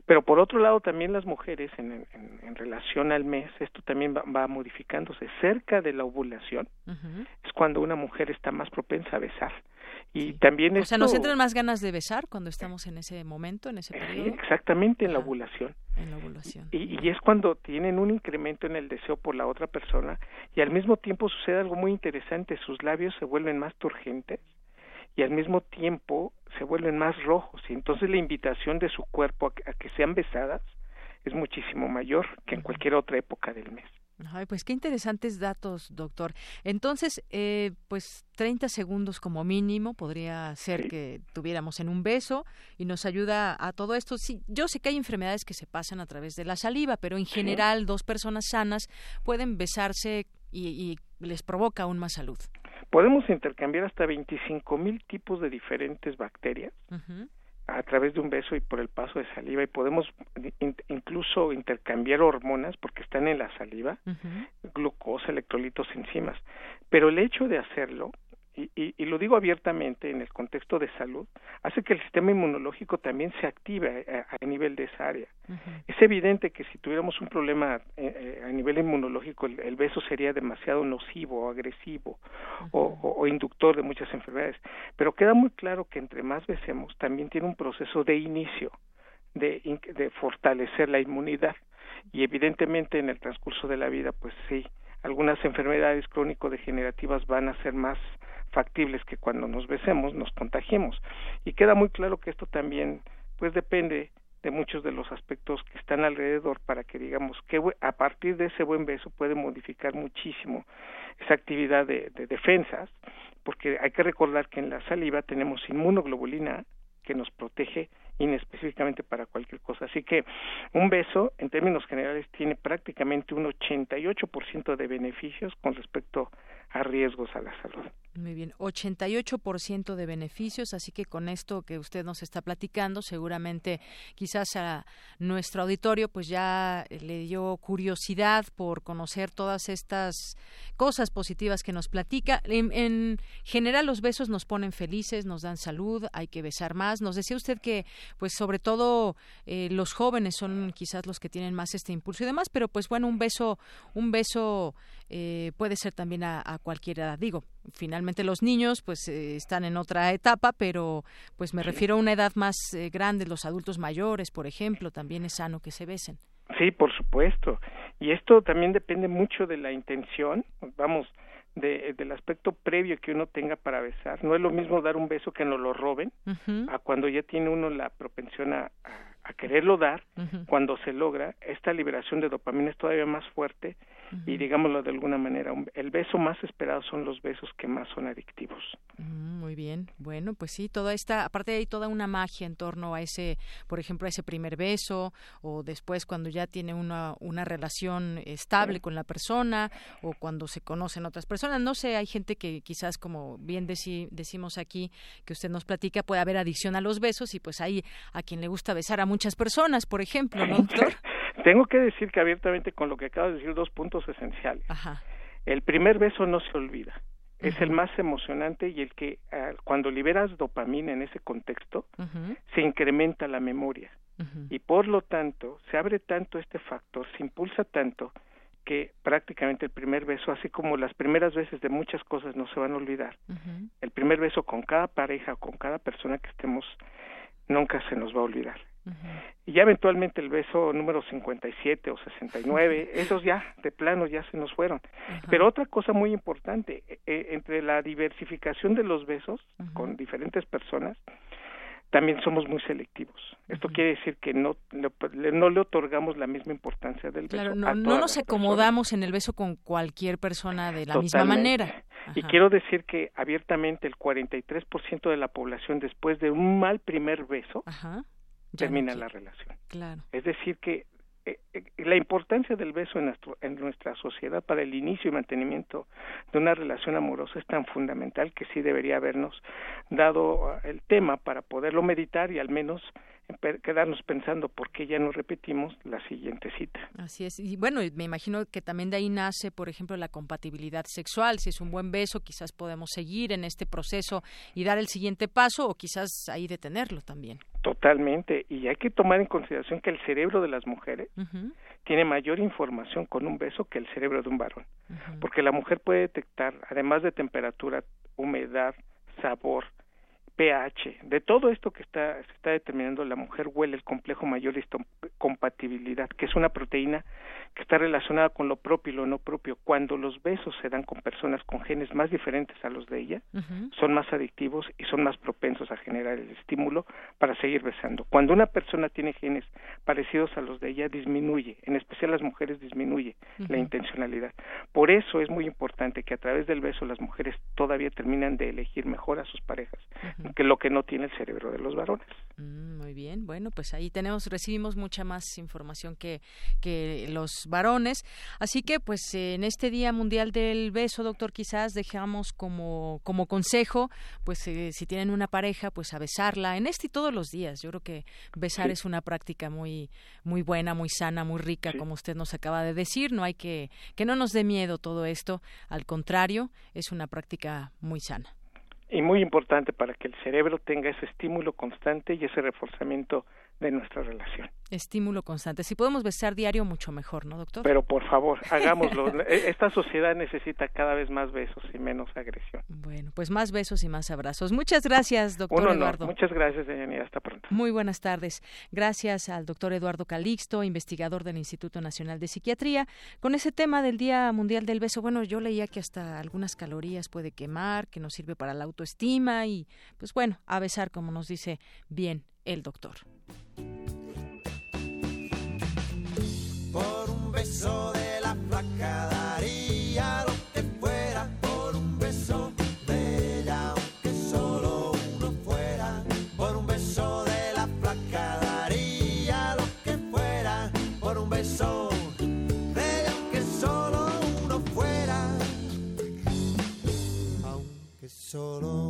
Pero por otro lado también las mujeres en, en, relación al mes, esto también va, modificándose. Cerca de la ovulación es cuando una mujer está más propensa a besar. Y también O sea, nos entran más ganas de besar cuando estamos en ese momento, en ese periodo. exactamente, en la ovulación. En la ovulación. Y, y, es cuando tienen un incremento en el deseo por la otra persona y al mismo tiempo sucede algo muy interesante, sus labios se vuelven más turgentes y al mismo tiempo se vuelven más rojos y entonces la invitación de su cuerpo a que sean besadas es muchísimo mayor que en cualquier otra época del mes. Ay, pues qué interesantes datos, doctor. Entonces, eh, pues 30 segundos como mínimo podría ser que tuviéramos en un beso y nos ayuda a todo esto. Sí, yo sé que hay enfermedades que se pasan a través de la saliva, pero en general dos personas sanas pueden besarse y, les provoca aún más salud. Podemos intercambiar hasta 25 mil tipos de diferentes bacterias a través de un beso y por el paso de saliva y podemos incluso intercambiar hormonas porque están en la saliva, glucosa, electrolitos, enzimas. Pero el hecho de hacerlo y, y, lo digo abiertamente en el contexto de salud, hace que el sistema inmunológico también se active a, nivel de esa área. Es evidente que si tuviéramos un problema eh, eh, a nivel inmunológico, el, beso sería demasiado nocivo o agresivo o, inductor de muchas enfermedades. Pero queda muy claro que entre más besemos, también tiene un proceso de inicio de, de fortalecer la inmunidad. Y evidentemente en el transcurso de la vida, pues sí, algunas enfermedades crónico-degenerativas van a ser más factible es que cuando nos besemos nos contagiemos. Y queda muy claro que esto también pues depende de muchos de los aspectos que están alrededor para que digamos que a partir de ese buen beso puede modificar muchísimo esa actividad de, de defensas, porque hay que recordar que en la saliva tenemos inmunoglobulina que nos protege inespecíficamente para cualquier cosa. Así que un beso, en términos generales, tiene prácticamente un 88% de beneficios con respecto a riesgos a la salud. Muy bien, 88% de beneficios, así que con esto que usted nos está platicando, seguramente quizás a nuestro auditorio pues ya le dio curiosidad por conocer todas estas cosas positivas que nos platica. En, general los besos nos ponen felices, nos dan salud, hay que besar más. Nos decía usted que pues sobre todo eh, los jóvenes son quizás los que tienen más este impulso y demás, pero pues bueno, un beso, un beso eh, puede ser también a, cualquier edad. Digo, finalmente los niños pues eh, están en otra etapa, pero pues me refiero a una edad más eh, grande, los adultos mayores, por ejemplo, también es sano que se besen. Sí, por supuesto. Y esto también depende mucho de la intención, vamos, de, del aspecto previo que uno tenga para besar. No es lo mismo dar un beso que no lo roben, a cuando ya tiene uno la propensión a, a, quererlo dar, cuando se logra, esta liberación de dopamina es todavía más fuerte y digámoslo de alguna manera, el beso más esperado son los besos que más son adictivos. Mm, muy bien, bueno, pues sí, toda esta, aparte hay toda una magia en torno a ese, por ejemplo, a ese primer beso o después cuando ya tiene una, una relación estable con la persona o cuando se conocen otras personas. No sé, hay gente que quizás, como bien decimos aquí, que usted nos platica, puede haber adicción a los besos y pues hay a quien le gusta besar a muchas personas, por ejemplo, ¿no, doctor? Tengo que decir que abiertamente con lo que acabo de decir, dos puntos esenciales. El primer beso no se olvida. Es el más emocionante y el que ah, cuando liberas dopamina en ese contexto se incrementa la memoria. Y por lo tanto se abre tanto este factor, se impulsa tanto que prácticamente el primer beso, así como las primeras veces de muchas cosas no se van a olvidar, el primer beso con cada pareja, con cada persona que estemos, nunca se nos va a olvidar. Y ya eventualmente el beso número 57 o 69, esos ya de plano ya se nos fueron. Pero otra cosa muy importante, eh, eh, entre la diversificación de los besos con diferentes personas, también somos muy selectivos. Esto quiere decir que no, no le otorgamos la misma importancia del beso. no, no nos acomodamos en el beso con cualquier persona de la misma manera. Y quiero decir que abiertamente el 43% de la población después de un mal primer beso termina la relación. Claro. Es decir, que eh, eh, la importancia del beso en, nuestro, en nuestra sociedad para el inicio y mantenimiento de una relación amorosa es tan fundamental que sí debería habernos dado ah, el tema para poderlo meditar y al menos quedarnos pensando por qué ya no repetimos la siguiente cita. Así es. Y bueno, me imagino que también de ahí nace, por ejemplo, la compatibilidad sexual. Si es un buen beso, quizás podemos seguir en este proceso y dar el siguiente paso o quizás ahí detenerlo también. Totalmente. Y hay que tomar en consideración que el cerebro de las mujeres tiene mayor información con un beso que el cerebro de un varón. Porque la mujer puede detectar, además de temperatura, humedad, sabor, pH, de todo esto que está, se está determinando, la mujer huele el complejo mayor compatibilidad, que es una proteína que está relacionada con lo propio y lo no propio. Cuando los besos se dan con personas con genes más diferentes a los de ella, son más adictivos y son más propensos a generar el estímulo para seguir besando. Cuando una persona tiene genes parecidos a los de ella, disminuye, en especial las mujeres disminuye la intencionalidad. Por eso es muy importante que a través del beso las mujeres todavía terminan de elegir mejor a sus parejas, que lo que no tiene el cerebro de los varones. Mm, muy bien, bueno, pues ahí tenemos, recibimos mucha más información que, que los varones. Así que, pues, en este Día Mundial del Beso, doctor, quizás dejamos como, como consejo, pues, eh, si tienen una pareja, pues, a besarla en este y todos los días. Yo creo que besar es una práctica muy, muy buena, muy sana, muy rica, como usted nos acaba de decir. No hay que, que no nos dé miedo todo esto. Al contrario, es una práctica muy sana y muy importante para que el cerebro tenga ese estímulo constante y ese reforzamiento de nuestra relación. Estímulo constante. Si podemos besar diario, mucho mejor, ¿no, doctor? Pero por favor, hagámoslo. E, esta sociedad necesita cada vez más besos y menos agresión. Bueno, pues más besos y más abrazos. Muchas gracias, doctor Eduardo. Muchas gracias, Deyanira. Hasta pronto. Muy buenas tardes. Gracias al doctor Eduardo Calixto, investigador del Instituto Nacional de Psiquiatría. Con ese tema del Día Mundial del Beso, bueno, yo leía que hasta algunas calorías puede quemar, que nos sirve para la autoestima y, pues bueno, a besar, como nos dice bien el doctor. Por un beso de la flaca daría lo que fuera. Por un beso de ella, aunque solo uno fuera. Por un beso de la flaca daría lo que fuera. Por un beso de ella, aunque solo uno fuera. Aunque solo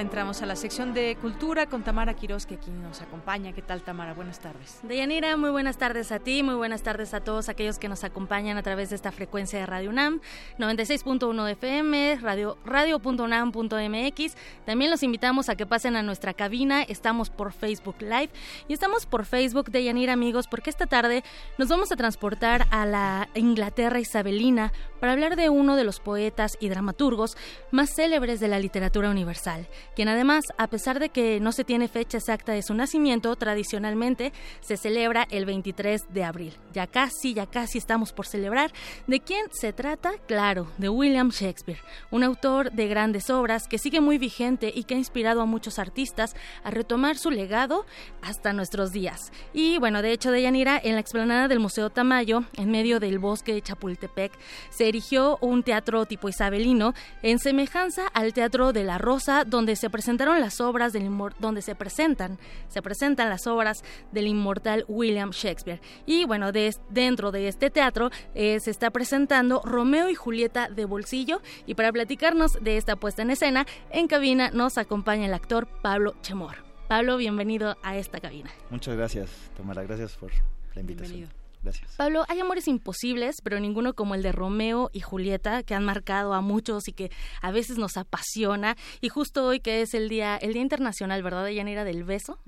Entramos a la sección de cultura con Tamara Quiroz, que aquí nos acompaña. ¿Qué tal, Tamara? Buenas tardes. Deyanira, muy buenas tardes a ti, muy buenas tardes a todos aquellos que nos acompañan a través de esta frecuencia de Radio UNAM, 96.1 FM, radio radio.unam.mx. También los invitamos a que pasen a nuestra cabina, estamos por Facebook Live y estamos por Facebook Deyanira, amigos, porque esta tarde nos vamos a transportar a la Inglaterra isabelina para hablar de uno de los poetas y dramaturgos más célebres de la literatura universal, quien además, a pesar de que no se tiene fecha exacta de su nacimiento, tradicionalmente se celebra el 23 de abril. Ya casi, ya casi estamos por celebrar. ¿De quién se trata? Claro, de William Shakespeare, un autor de grandes obras que sigue muy vigente y que ha inspirado a muchos artistas a retomar su legado hasta nuestros días. Y bueno, de hecho, de Yanira, en la explanada del Museo Tamayo, en medio del bosque de Chapultepec, se erigió un teatro tipo isabelino en semejanza al Teatro de la Rosa, donde se presentaron las obras del donde se presentan, se presentan las obras del inmortal William Shakespeare. Y bueno, de es- dentro de este teatro eh, se está presentando Romeo y Julieta de bolsillo y para platicarnos de esta puesta en escena, en cabina nos acompaña el actor Pablo Chemor. Pablo, bienvenido a esta cabina. Muchas gracias, Tamara. Gracias por la invitación. Bienvenido. Gracias. Pablo, hay amores imposibles, pero ninguno como el de Romeo y Julieta, que han marcado a muchos y que a veces nos apasiona. Y justo hoy que es el día, el Día Internacional, ¿verdad, Yanira, del beso?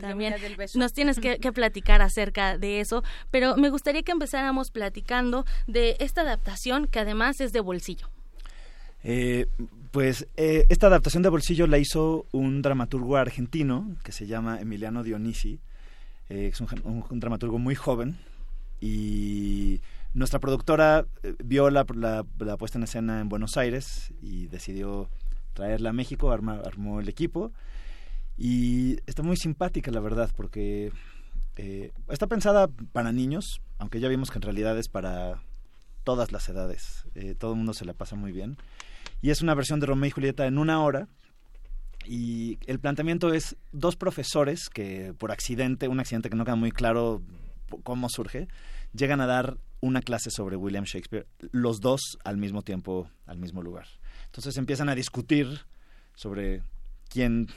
También Día del Beso. nos tienes que, que platicar acerca de eso, pero me gustaría que empezáramos platicando de esta adaptación que además es de bolsillo. Eh, pues eh, esta adaptación de bolsillo la hizo un dramaturgo argentino que se llama Emiliano Dionisi. Eh, es un, gen- un- un dramaturgo muy joven y nuestra productora eh, vio la, la- puesta en escena en Buenos Aires y decidió traerla a México, arma- armó el equipo. Y está muy simpática la verdad porque eh, está pensada para niños, aunque ya vimos que en realidad es para todas las edades, eh, todo el mundo se la pasa muy bien. Y es una versión de Romeo y Julieta en una hora. Y el planteamiento es dos profesores que por accidente, un accidente que no queda muy claro cómo surge, llegan a dar una clase sobre William Shakespeare, los dos al mismo tiempo, al mismo lugar. Entonces empiezan a discutir sobre quién,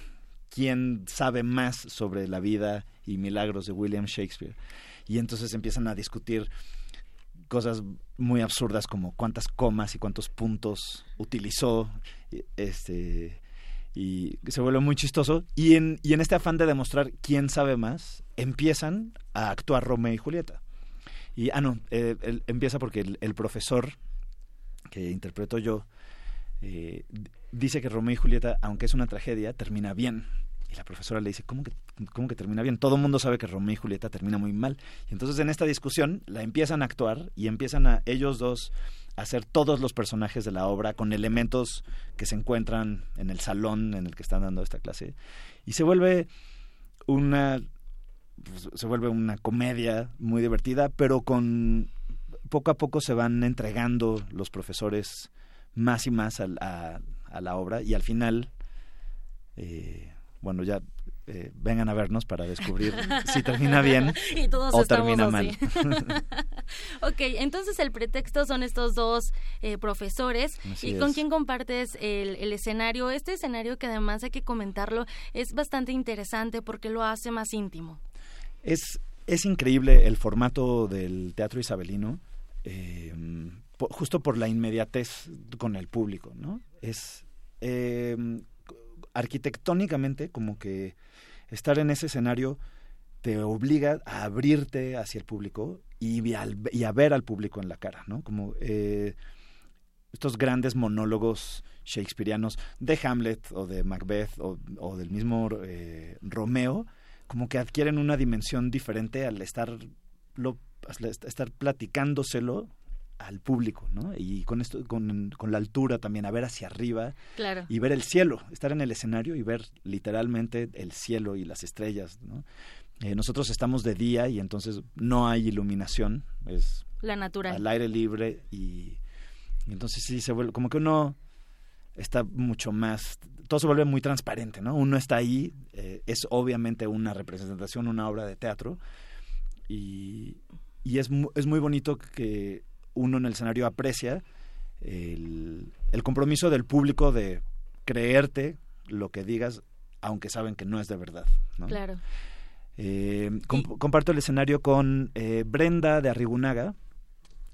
quién sabe más sobre la vida y milagros de William Shakespeare. Y entonces empiezan a discutir cosas muy absurdas como cuántas comas y cuántos puntos utilizó y, este y se vuelve muy chistoso y en, y en este afán de demostrar quién sabe más empiezan a actuar Romeo y Julieta y ah no eh, empieza porque el, profesor que interpreto yo eh, dice que Romeo y Julieta aunque es una tragedia termina bien y la profesora le dice, ¿cómo que, ¿cómo que termina bien? Todo el mundo sabe que Romeo y Julieta termina muy mal. Y entonces en esta discusión la empiezan a actuar y empiezan a ellos dos hacer todos los personajes de la obra con elementos que se encuentran en el salón en el que están dando esta clase y se vuelve una pues, se vuelve una comedia muy divertida pero con poco a poco se van entregando los profesores más y más a, a la obra y al final eh, bueno ya eh, vengan a vernos para descubrir si termina bien y todos o termina así. mal ok, entonces el pretexto son estos dos eh, profesores. Así ¿Y con quién compartes el, el escenario? Este escenario que además hay que comentarlo es bastante interesante porque lo hace más íntimo. Es, es increíble el formato del teatro isabelino, eh, justo por la inmediatez con el público, ¿no? Es eh, arquitectónicamente como que estar en ese escenario te obliga a abrirte hacia el público y, a ver al público en la cara, ¿no? Como eh, estos grandes monólogos shakespearianos de Hamlet o de Macbeth o, o del mismo eh, Romeo, como que adquieren una dimensión diferente al estar, lo, al estar platicándoselo al público, ¿no? Y con esto, con, con la altura también, a ver hacia arriba Claro. y ver el cielo, estar en el escenario y ver literalmente el cielo y las estrellas, ¿no? Eh, nosotros estamos de día y entonces no hay iluminación, es La natural. al aire libre y, y entonces sí se vuelve como que uno está mucho más todo se vuelve muy transparente no uno está ahí eh, es obviamente una representación una obra de teatro y, y es, es muy bonito que uno en el escenario aprecia el, el compromiso del público de creerte lo que digas aunque saben que no es de verdad ¿no? Claro. Eh, comp- comparto el escenario con eh, Brenda de Arrigunaga.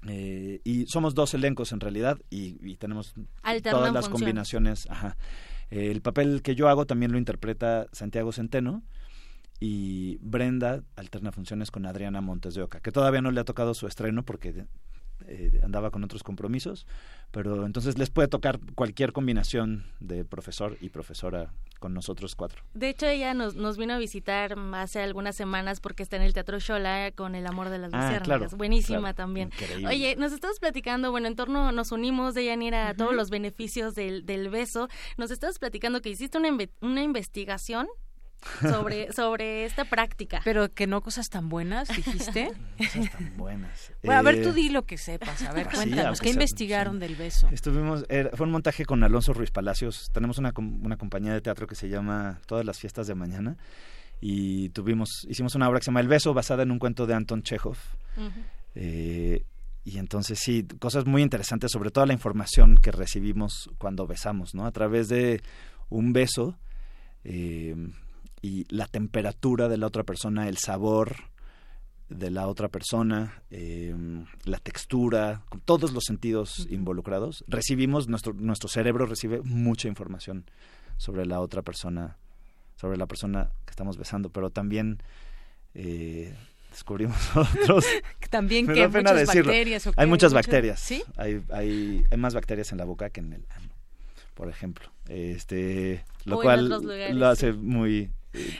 eh, y somos dos elencos en realidad y, y tenemos Alternan todas las combinaciones. Ajá. El papel que yo hago también lo interpreta Santiago Centeno y Brenda alterna funciones con Adriana Montes de Oca, que todavía no le ha tocado su estreno porque eh, andaba con otros compromisos, pero entonces les puede tocar cualquier combinación de profesor y profesora con nosotros cuatro. De hecho, ella nos, nos vino a visitar hace algunas semanas porque está en el Teatro Shola con El amor de las Ah, luciérnagas. claro, Buenísima claro, también. increíble. Oye, nos estabas platicando, bueno, en torno, nos unimos de Yanira a todos los beneficios del, del beso. Nos estabas platicando que hiciste una, una investigación sobre, sobre esta práctica. Pero que no cosas tan buenas, dijiste. Cosas tan buenas. Bueno, a ver, Eh, tú di lo que sepas. A ver, sí, cuéntanos. ¿Qué sea- investigaron sí. del beso? Estuvimos, era- fue un montaje con Alonso Ruiz Palacios. Tenemos una, com- una compañía de teatro que se llama Todas las fiestas de mañana y tuvimos, hicimos una obra que se llama El beso, basada en un cuento de Anton Chekhov. Eh, y entonces sí, cosas muy interesantes sobre toda la información que recibimos cuando besamos, ¿no? A través de un beso eh, y la temperatura de la otra persona, el sabor de la otra persona, eh, la textura, con todos los sentidos involucrados, recibimos, nuestro, nuestro cerebro recibe mucha información sobre la otra persona, sobre la persona que estamos besando, pero también eh, descubrimos otros. También que pena muchas decirlo. bacterias. ¿o Hay muchas bacterias. ¿Sí? Hay, hay, hay más bacterias en la boca que en el ano, por ejemplo. Este, lo O cual lugares, lo hace muy.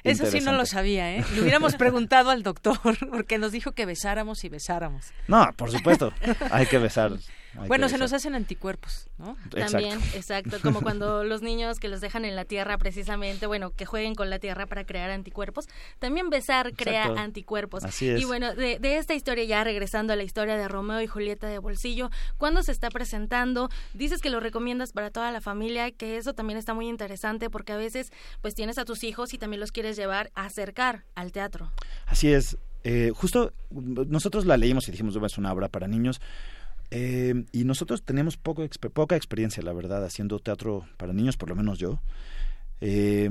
Eso sí no lo sabía, ¿eh? Le hubiéramos preguntado al doctor, porque nos dijo que besáramos y besáramos. No, por supuesto. hay que besar. hay Bueno, se nos hacen anticuerpos, ¿no? También, exacto, como cuando los niños que los dejan en la tierra precisamente, bueno, que jueguen con la tierra para crear anticuerpos, también besar crea Exacto. anticuerpos. Así es. Y bueno, de, de esta historia ya regresando a la historia de Romeo y Julieta de Bolsillo, ¿cuándo se está presentando? Dices que lo recomiendas para toda la familia, que eso también está muy interesante porque a veces pues tienes a tus hijos y también los quieres llevar a acercar al teatro. Así es. Eh, justo nosotros la leímos y dijimos, "Bueno, es una obra para niños. Eh, y nosotros teníamos poco poca experiencia, la verdad, haciendo teatro para niños, por lo menos yo. Eh,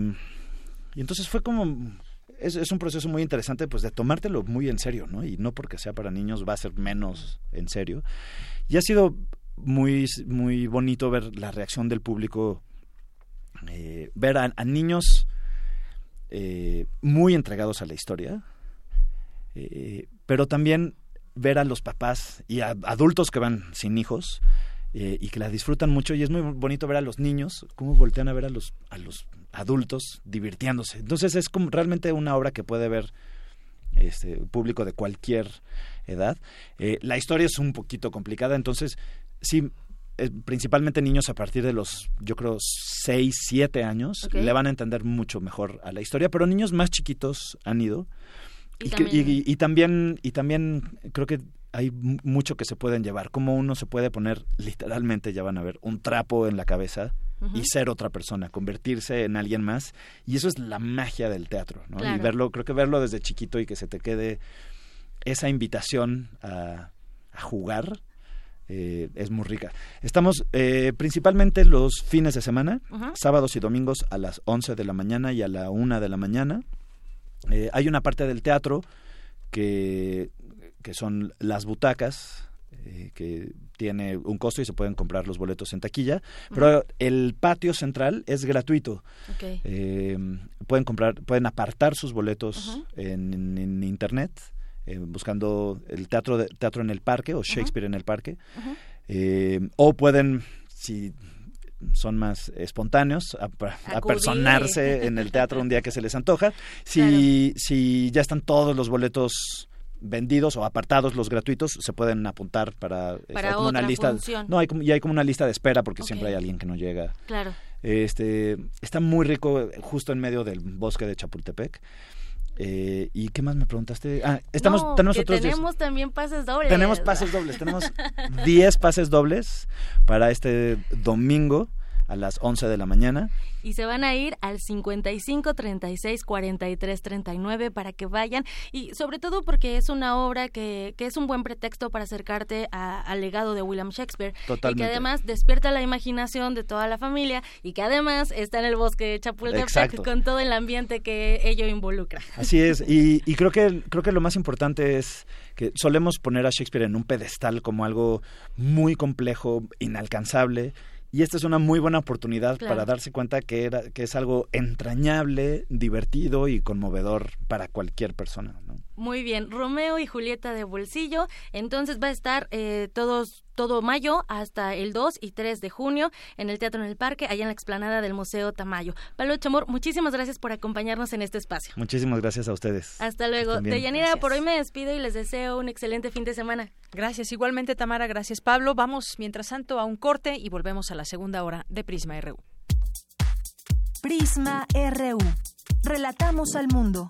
y entonces fue como... Es, un proceso muy interesante, pues, de tomártelo muy en serio, ¿no? Y no porque sea para niños va a ser menos en serio. Y ha sido muy, muy bonito ver la reacción del público, eh, ver a, a niños eh, muy entregados a la historia, eh, pero también ver a los papás y a adultos que van sin hijos eh, y que la disfrutan mucho y es muy bonito ver a los niños cómo voltean a ver a los a los adultos divirtiéndose entonces es como realmente una obra que puede ver este público de cualquier edad Eh, la historia es un poquito complicada entonces sí, eh, principalmente niños a partir de los, yo creo, 6, 7 años, le van a entender mucho mejor a la historia, pero niños más chiquitos han ido. Y Y, que- también- y- y también y también creo que hay mu- mucho que se pueden llevar. Como uno se puede poner, literalmente, ya van a ver, un trapo en la cabeza y ser otra persona, convertirse en alguien más. Y eso es la magia del teatro, ¿no? Y verlo, creo que verlo desde chiquito y que se te quede esa invitación a, a jugar eh, es muy rica. Estamos eh, principalmente los fines de semana, sábados y domingos a las 11 de la mañana y a la 1 de la mañana. Eh, hay una parte del teatro que, que son las butacas, eh, que tiene un costo y se pueden comprar los boletos en taquilla, pero el patio central es gratuito. Eh, pueden comprar, pueden apartar sus boletos en, en- en internet, eh, buscando el teatro de- teatro en el parque o Shakespeare en el parque, Eh, o pueden, si son más espontáneos, Acudir. apersonarse en el teatro un día que se les antoja. Si, si ya están todos los boletos vendidos o apartados los gratuitos se pueden apuntar para, es- Para hay como una lista función. no hay como, y hay como una lista de espera porque siempre hay alguien que no llega Claro. este está muy rico eh, justo en medio del bosque de Chapultepec Eh, y qué más me preguntaste ah estamos No, tenemos que otros días. tenemos también pases dobles. tenemos pases dobles tenemos 10 pases dobles para este domingo a las 11 de la mañana Y se van a ir al 55 36 43 39 para que vayan. Y sobre todo porque es una obra que, que es un buen pretexto para acercarte a- al legado de William Shakespeare. Y Totalmente. que además despierta la imaginación de toda la familia y que además está en el bosque de Chapultepec con todo el ambiente que ello involucra. Así es, y, y creo que creo que lo más importante es que solemos poner a Shakespeare en un pedestal como algo muy complejo, inalcanzable, y esta es una muy buena oportunidad Claro. para darse cuenta que era que es algo entrañable, divertido y conmovedor para cualquier persona. ¿no? Muy bien, Romeo y Julieta de bolsillo. Entonces va a estar eh, todos todo mayo hasta el 2 y 3 de junio en el Teatro en el Parque, allá en la explanada del Museo Tamayo. Pablo Chamor, muchísimas gracias por acompañarnos en este espacio. Muchísimas gracias a ustedes. Hasta luego. Deyanira, por hoy me despido y les deseo un excelente fin de semana. Gracias igualmente Tamara, gracias Pablo. Vamos mientras tanto a un corte y volvemos a la segunda hora de Prisma RU. Prisma RU. Relatamos al mundo.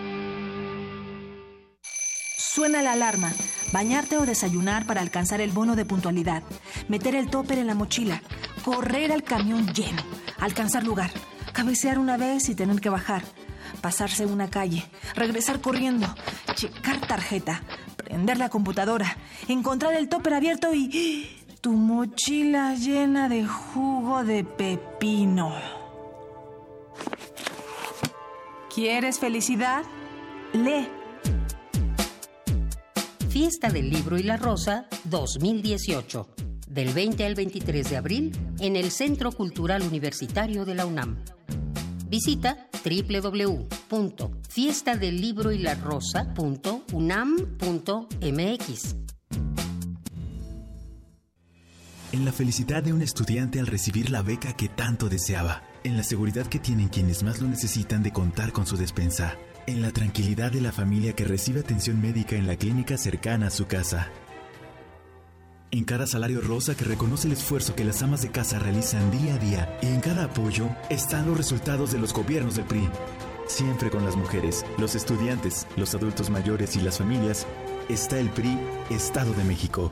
Suena la alarma. Bañarte o desayunar para alcanzar el bono de puntualidad. Meter el topper en la mochila. Correr al camión lleno. Alcanzar lugar. Cabecear una vez y tener que bajar. Pasarse una calle. Regresar corriendo. Checar tarjeta. Prender la computadora. Encontrar el topper abierto y... Tu mochila llena de jugo de pepino. ¿Quieres felicidad? Lee. Fiesta del Libro y la Rosa 2018. Del 20 al 23 de abril en el Centro Cultural Universitario de la UNAM. Visita www.fiestadelibroylarosa.unam.mx. En la felicidad de un estudiante al recibir la beca que tanto deseaba. En la seguridad que tienen quienes más lo necesitan de contar con su despensa. En la tranquilidad de la familia que recibe atención médica en la clínica cercana a su casa. En cada salario rosa que reconoce el esfuerzo que las amas de casa realizan día a día. Y en cada apoyo están los resultados de los gobiernos del PRI. Siempre con las mujeres, los estudiantes, los adultos mayores y las familias, está el PRI, Estado de México.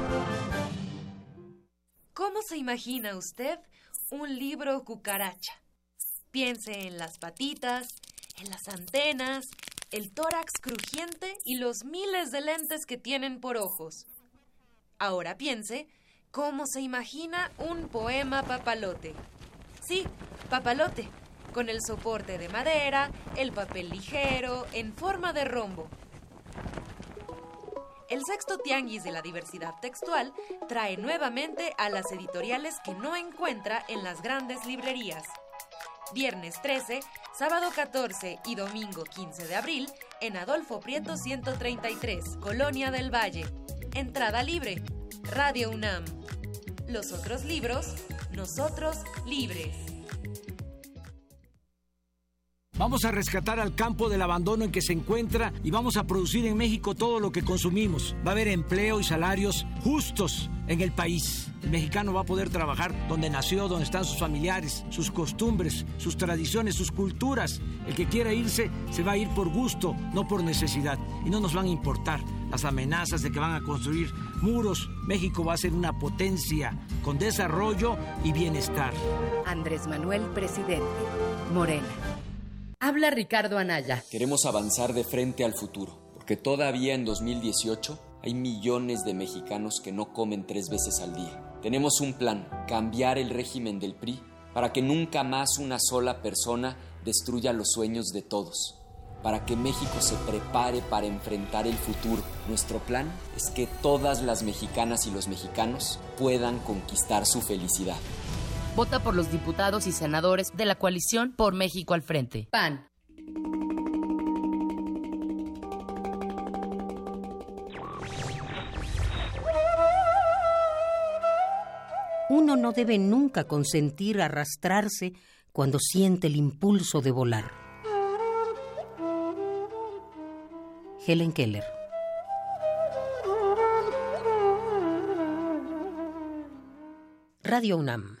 ¿Cómo se imagina usted un libro cucaracha? Piense en las patitas, en las antenas, el tórax crujiente y los miles de lentes que tienen por ojos. Ahora piense cómo se imagina un poema papalote. Sí, papalote, con el soporte de madera, el papel ligero, en forma de rombo. El sexto tianguis de la diversidad textual trae nuevamente a las editoriales que no encuentra en las grandes librerías. Viernes 13, sábado 14 y domingo 15 de abril en Adolfo Prieto 133, Colonia del Valle. Entrada libre. Radio UNAM. Los otros libros, nosotros libres. Vamos a rescatar al campo del abandono en que se encuentra y vamos a producir en México todo lo que consumimos. Va a haber empleo y salarios justos en el país. El mexicano va a poder trabajar donde nació, donde están sus familiares, sus costumbres, sus tradiciones, sus culturas. El que quiera irse se va a ir por gusto, no por necesidad. Y no nos van a importar las amenazas de que van a construir muros. México va a ser una potencia con desarrollo y bienestar. Andrés Manuel, presidente. Morena. Habla Ricardo Anaya. Queremos avanzar de frente al futuro, porque todavía en 2018 hay millones de mexicanos que no comen tres veces al día. Tenemos un plan, cambiar el régimen del PRI para que nunca más una sola persona destruya los sueños de todos, para que México se prepare para enfrentar el futuro. Nuestro plan es que todas las mexicanas y los mexicanos puedan conquistar su felicidad. Vota por los diputados y senadores de la coalición Por México al Frente. PAN. Uno no debe nunca consentir arrastrarse cuando siente el impulso de volar. Helen Keller. Radio UNAM.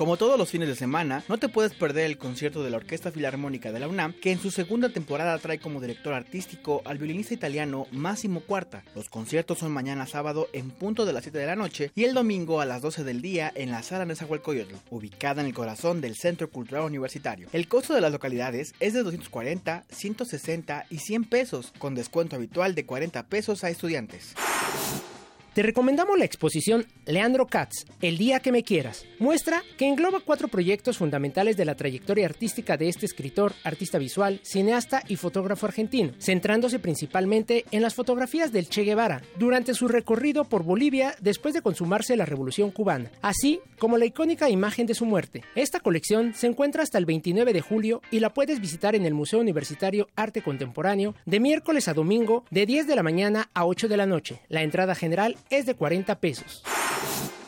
Como todos los fines de semana, no te puedes perder el concierto de la Orquesta Filarmónica de la UNAM, que en su segunda temporada trae como director artístico al violinista italiano Massimo Cuarta. Los conciertos son mañana sábado en punto de las 7 de la noche y el domingo a las 12 del día en la sala Nezahualcóyotl, ubicada en el corazón del Centro Cultural Universitario. El costo de las localidades es de 240, 160 y 100 pesos, con descuento habitual de 40 pesos a estudiantes. Te recomendamos la exposición Leandro Katz, El día que me quieras. Muestra que engloba cuatro proyectos fundamentales de la trayectoria artística de este escritor, artista visual, cineasta y fotógrafo argentino, centrándose principalmente en las fotografías del Che Guevara durante su recorrido por Bolivia después de consumarse la Revolución cubana, así como la icónica imagen de su muerte. Esta colección se encuentra hasta el 29 de julio y la puedes visitar en el Museo Universitario Arte Contemporáneo de miércoles a domingo de 10 de la mañana a 8 de la noche. La entrada general es de 40 pesos.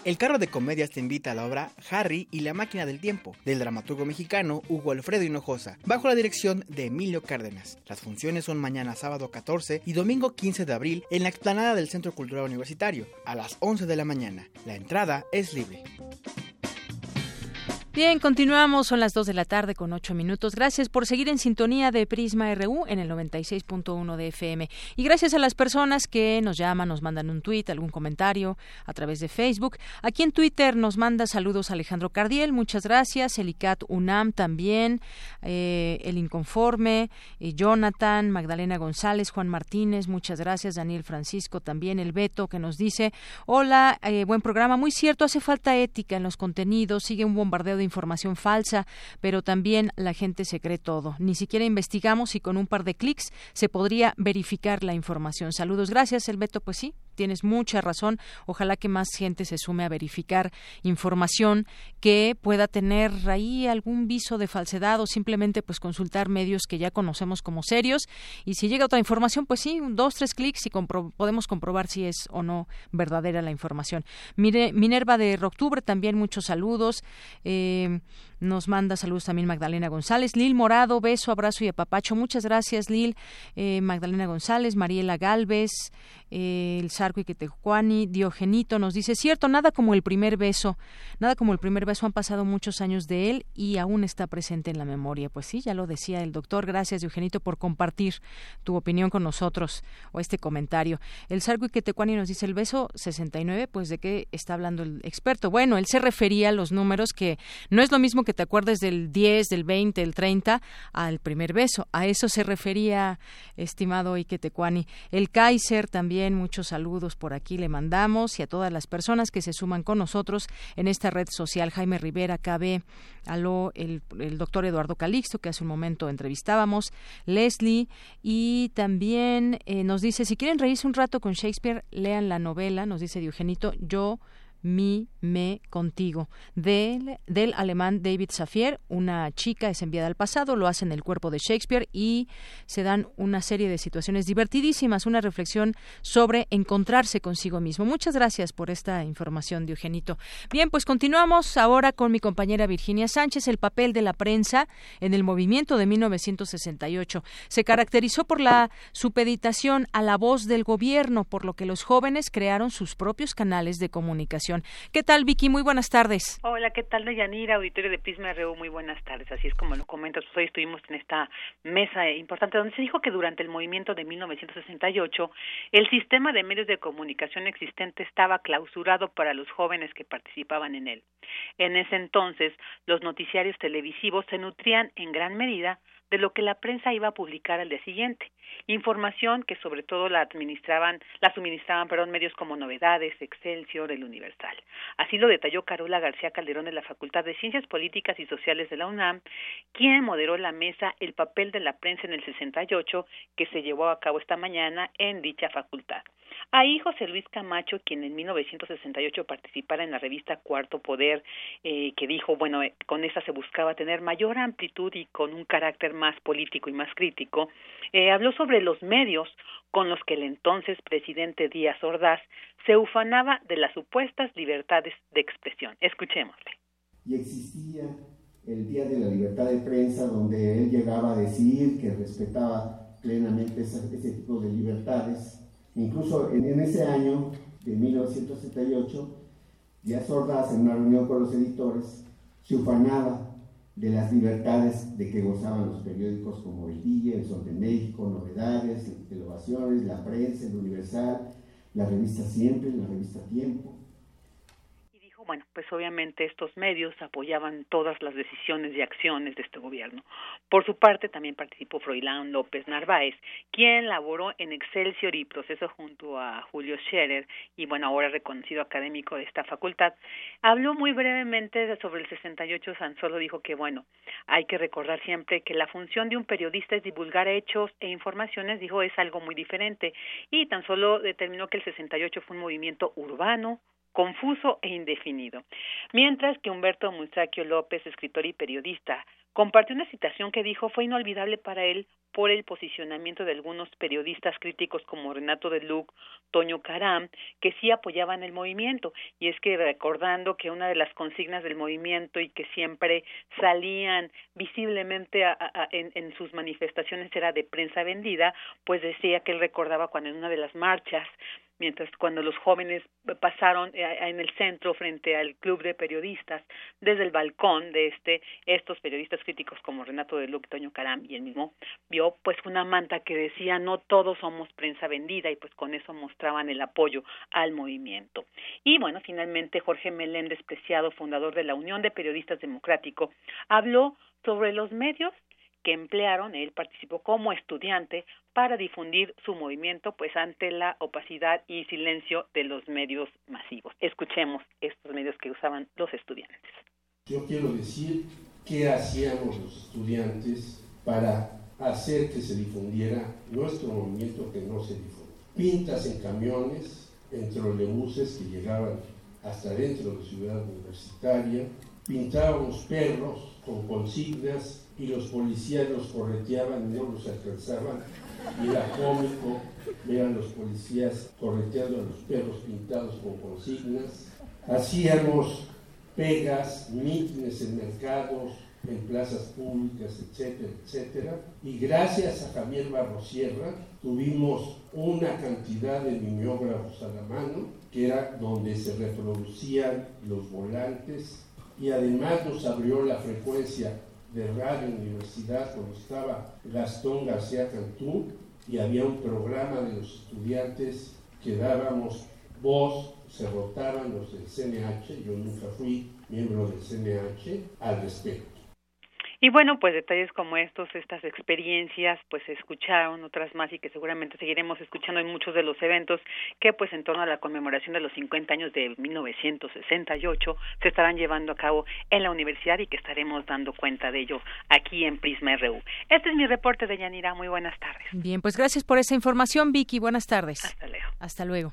El carro de comedias te invita a la obra Harry y la máquina del tiempo, del dramaturgo mexicano Hugo Alfredo Hinojosa, bajo la dirección de Emilio Cárdenas. Las funciones son mañana sábado 14 y domingo 15 de abril en la explanada del Centro Cultural Universitario, a las 11 de la mañana. La entrada es libre. Bien, continuamos, son las 2 de la tarde con 8 minutos. Gracias por seguir en sintonía de Prisma RU en el 96.1 de FM. Y gracias a las personas que nos llaman, nos mandan un tuit, algún comentario a través de Facebook. Aquí en Twitter nos manda saludos Alejandro Cardiel, muchas gracias. Elicat UNAM también, eh, El Inconforme, eh, Jonathan, Magdalena González, Juan Martínez, muchas gracias. Daniel Francisco también, el Beto que nos dice, hola, eh, buen programa, muy cierto, hace falta ética en los contenidos, sigue un bombardeo de información falsa, pero también la gente se cree todo. Ni siquiera investigamos y con un par de clics se podría verificar la información. Saludos, gracias, el Beto, pues sí, tienes mucha razón. Ojalá que más gente se sume a verificar información que pueda tener ahí algún viso de falsedad o simplemente pues consultar medios que ya conocemos como serios. Y si llega otra información, pues sí, dos, tres clics y podemos comprobar si es o no verdadera la información. Mire, Minerva de Octubre, también muchos saludos. Eh, nos manda saludos también Magdalena González. Lil Morado, beso, abrazo y apapacho. Muchas gracias, Lil. Eh, Magdalena González, Mariela Galvez, el Sarco y Diogenito nos dice, cierto, nada como el primer beso, nada como el primer beso, han pasado muchos años de él y aún está presente en la memoria. Pues sí, ya lo decía el doctor. Gracias, Diogenito, por compartir tu opinión con nosotros o este comentario. El Sarco y nos dice, el beso 69, pues de qué está hablando el experto. Bueno, él se refería a los números que no es lo mismo que te acuerdes del 10, del 20, del 30 al primer beso. A eso se refería, estimado Iquetecuani. El Kaiser también, muchos saludos por aquí le mandamos y a todas las personas que se suman con nosotros en esta red social. Jaime Rivera, KB, aló, el, doctor Eduardo Calixto, que hace un momento entrevistábamos, Leslie, y también eh, nos dice, si quieren reírse un rato con Shakespeare, lean la novela, nos dice Diogenito, yo mi, me, contigo, del, del alemán David Safier. Una chica es enviada al pasado, lo hace en el cuerpo de Shakespeare y se dan una serie de situaciones divertidísimas, una reflexión sobre encontrarse consigo mismo. Muchas gracias por esta información, Diogenito. Bien, pues continuamos ahora con mi compañera Virginia Sánchez. El papel de la prensa en el movimiento de 1968 se caracterizó por la supeditación a la voz del gobierno, por lo que los jóvenes crearon sus propios canales de comunicación ¿Qué tal, Vicky? Muy buenas tardes. Hola, ¿qué tal, Deyanira? Auditorio de Prisma RU, muy buenas tardes. Así es como lo comentas, pues hoy estuvimos en esta mesa importante donde se dijo que durante el movimiento de 1968 el sistema de medios de comunicación existente estaba clausurado para los jóvenes que participaban en él. En ese entonces, los noticiarios televisivos se nutrían en gran medida de lo que la prensa iba a publicar al día siguiente. Información que sobre todo la administraban, la suministraban, perdón, medios como Novedades, Excelsior, El Universal. Así lo detalló Carola García Calderón de la Facultad de Ciencias Políticas y Sociales de la UNAM, quien moderó la mesa El papel de la prensa en el 68 que se llevó a cabo esta mañana en dicha facultad. Ahí José Luis Camacho, quien en 1968 participara en la revista Cuarto Poder, eh, que dijo, bueno, eh, con esa se buscaba tener mayor amplitud y con un carácter más político y más crítico, eh, habló sobre los medios con los que el entonces presidente Díaz Ordaz se ufanaba de las supuestas libertades de expresión. Escuchémosle. Y existía el Día de la Libertad de Prensa, donde él llegaba a decir que respetaba plenamente ese, ese tipo de libertades Incluso en, ese año de 1978, Díaz Ordaz, en una reunión con los editores, se ufanaba de las libertades de que gozaban los periódicos como El Día, El Sol de México, Novedades, Televisiones, La Prensa, El Universal, la revista Siempre, la revista Tiempo bueno, pues obviamente estos medios apoyaban todas las decisiones y acciones de este gobierno. Por su parte, también participó Froilán López Narváez, quien laboró en Excelsior y Proceso junto a Julio Scherer, y bueno, ahora reconocido académico de esta facultad. Habló muy brevemente sobre el 68, San Solo dijo que, bueno, hay que recordar siempre que la función de un periodista es divulgar hechos e informaciones, dijo, es algo muy diferente, y tan solo determinó que el 68 fue un movimiento urbano, confuso e indefinido. Mientras que Humberto Mustraquio López, escritor y periodista, compartió una citación que dijo fue inolvidable para él por el posicionamiento de algunos periodistas críticos como Renato de Luc, Toño Caram, que sí apoyaban el movimiento. Y es que recordando que una de las consignas del movimiento y que siempre salían visiblemente en, en sus manifestaciones era de prensa vendida, pues decía que él recordaba cuando en una de las marchas mientras cuando los jóvenes pasaron eh, en el centro frente al club de periodistas desde el balcón de este estos periodistas críticos como Renato de Luc, Toño Caram y el mismo vio pues una manta que decía no todos somos prensa vendida y pues con eso mostraban el apoyo al movimiento. Y bueno finalmente Jorge Meléndez Preciado fundador de la Unión de Periodistas Democrático habló sobre los medios que emplearon, él participó como estudiante para difundir su movimiento pues ante la opacidad y silencio de los medios masivos. Escuchemos estos medios que usaban los estudiantes. Yo quiero decir qué hacíamos los estudiantes para hacer que se difundiera nuestro movimiento que no se difunde. Pintas en camiones, en trolebuses que llegaban hasta dentro de Ciudad Universitaria, pintábamos perros con consignas y los policías los correteaban no los alcanzaban. Y era cómico ver a los policías correteando a los perros pintados con consignas. Hacíamos pegas, mítines en mercados, en plazas públicas, etcétera, etcétera. Y gracias a Javier Barrosierra tuvimos una cantidad de mimeógrafos a la mano, que era donde se reproducían los volantes, y además nos abrió la frecuencia de Radio Universidad cuando estaba Gastón García Cantú y había un programa de los estudiantes que dábamos voz, se rotaban los del CNH, yo nunca fui miembro del CNH, al respecto. Y bueno, pues detalles como estos, estas experiencias, pues se escucharon, otras más y que seguramente seguiremos escuchando en muchos de los eventos que pues en torno a la conmemoración de los 50 años de 1968 se estarán llevando a cabo en la universidad y que estaremos dando cuenta de ello aquí en Prisma RU. Este es mi reporte de Yanira, muy buenas tardes. Bien, pues gracias por esa información, Vicky, buenas tardes. Hasta luego. Hasta luego.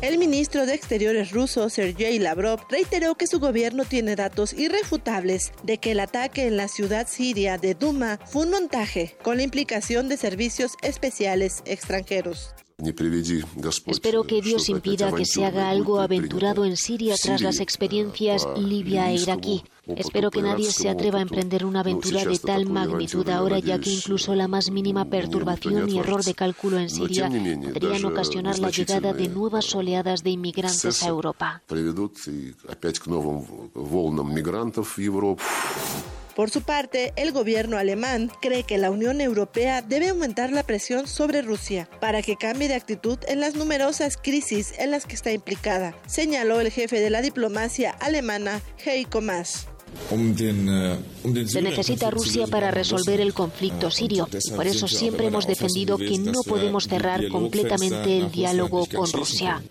El ministro de Exteriores ruso, Sergei Lavrov, reiteró que su gobierno tiene datos irrefutables de que el ataque en la ciudad siria de Duma fue un montaje con la implicación de servicios especiales extranjeros. Espero que Dios impida que se haga algo aventurado en Siria tras las experiencias libia e iraquí. Espero que nadie se atreva a emprender una aventura de tal magnitud ahora, ya que incluso la más mínima perturbación y error de cálculo en Siria podrían ocasionar la llegada de nuevas oleadas de inmigrantes a Europa. Por su parte, el gobierno alemán cree que la Unión Europea debe aumentar la presión sobre Rusia para que cambie de actitud en las numerosas crisis en las que está implicada, señaló el jefe de la diplomacia alemana, Heiko Maas. Se necesita Rusia para resolver el conflicto sirio. Por eso siempre hemos defendido que no podemos cerrar completamente el diálogo con Rusia.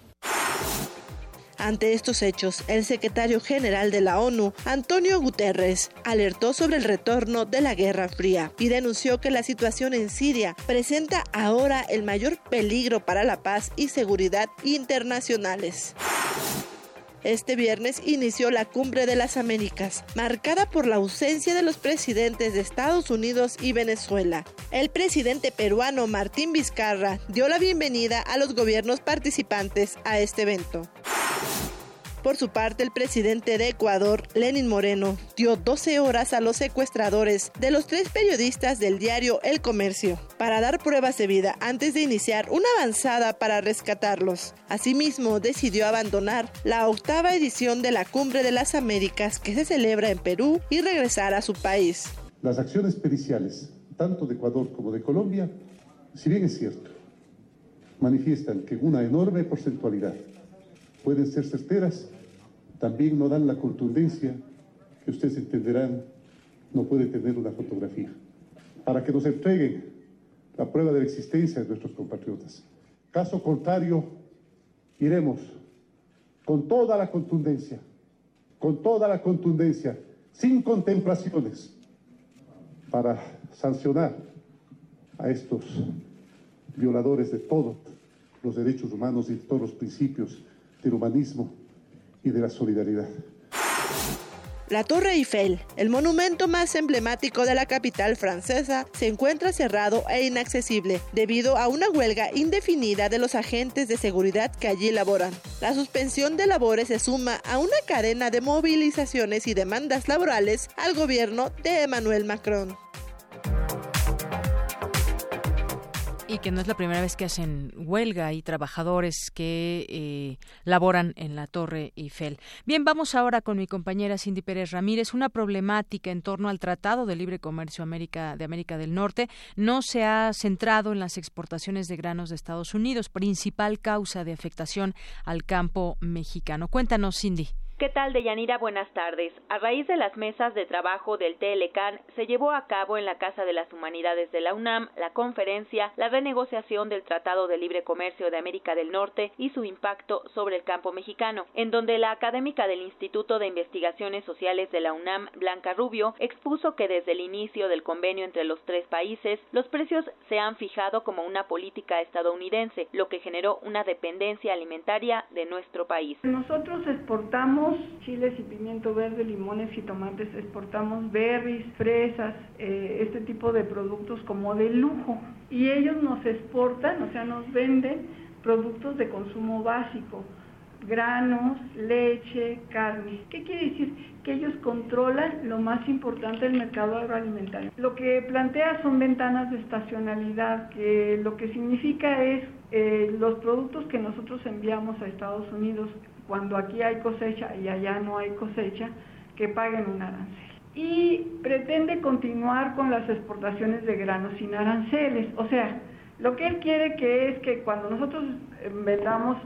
Ante estos hechos, el secretario general de la ONU, Antonio Guterres, alertó sobre el retorno de la Guerra Fría y denunció que la situación en Siria presenta ahora el mayor peligro para la paz y seguridad internacionales. Este viernes inició la Cumbre de las Américas, marcada por la ausencia de los presidentes de Estados Unidos y Venezuela. El presidente peruano Martín Vizcarra dio la bienvenida a los gobiernos participantes a este evento. Por su parte, el presidente de Ecuador, Lenin Moreno, dio 12 horas a los secuestradores de los tres periodistas del diario El Comercio para dar pruebas de vida antes de iniciar una avanzada para rescatarlos. Asimismo, decidió abandonar la octava edición de la Cumbre de las Américas que se celebra en Perú y regresar a su país. Las acciones periciales, tanto de Ecuador como de Colombia, si bien es cierto, manifiestan que una enorme porcentualidad pueden ser certeras, también no dan la contundencia que ustedes entenderán no puede tener una fotografía. Para que nos entreguen la prueba de la existencia de nuestros compatriotas. Caso contrario, iremos con toda la contundencia, con toda la contundencia, sin contemplaciones, para sancionar a estos violadores de todos los derechos humanos y de todos los principios del humanismo de la solidaridad. La Torre Eiffel, el monumento más emblemático de la capital francesa, se encuentra cerrado e inaccesible debido a una huelga indefinida de los agentes de seguridad que allí laboran. La suspensión de labores se suma a una cadena de movilizaciones y demandas laborales al gobierno de Emmanuel Macron. Y que no es la primera vez que hacen huelga y trabajadores que eh, laboran en la Torre Eiffel. Bien, vamos ahora con mi compañera Cindy Pérez Ramírez. Una problemática en torno al Tratado de Libre Comercio América, de América del Norte no se ha centrado en las exportaciones de granos de Estados Unidos, principal causa de afectación al campo mexicano. Cuéntanos, Cindy. ¿Qué tal, Deyanira? Buenas tardes. A raíz de las mesas de trabajo del TLCAN, se llevó a cabo en la Casa de las Humanidades de la UNAM la conferencia La renegociación del Tratado de Libre Comercio de América del Norte y su impacto sobre el campo mexicano, en donde la académica del Instituto de Investigaciones Sociales de la UNAM, Blanca Rubio, expuso que desde el inicio del convenio entre los tres países, los precios se han fijado como una política estadounidense, lo que generó una dependencia alimentaria de nuestro país. Nosotros exportamos chiles y pimiento verde, limones y tomates, exportamos berries, fresas, eh, este tipo de productos como de lujo. Y ellos nos exportan, o sea, nos venden productos de consumo básico, granos, leche, carne. ¿Qué quiere decir? Que ellos controlan lo más importante del mercado agroalimentario. Lo que plantea son ventanas de estacionalidad, que lo que significa es eh, los productos que nosotros enviamos a Estados Unidos cuando aquí hay cosecha y allá no hay cosecha, que paguen un arancel. Y pretende continuar con las exportaciones de granos sin aranceles. O sea, lo que él quiere que es que cuando nosotros eh, vendamos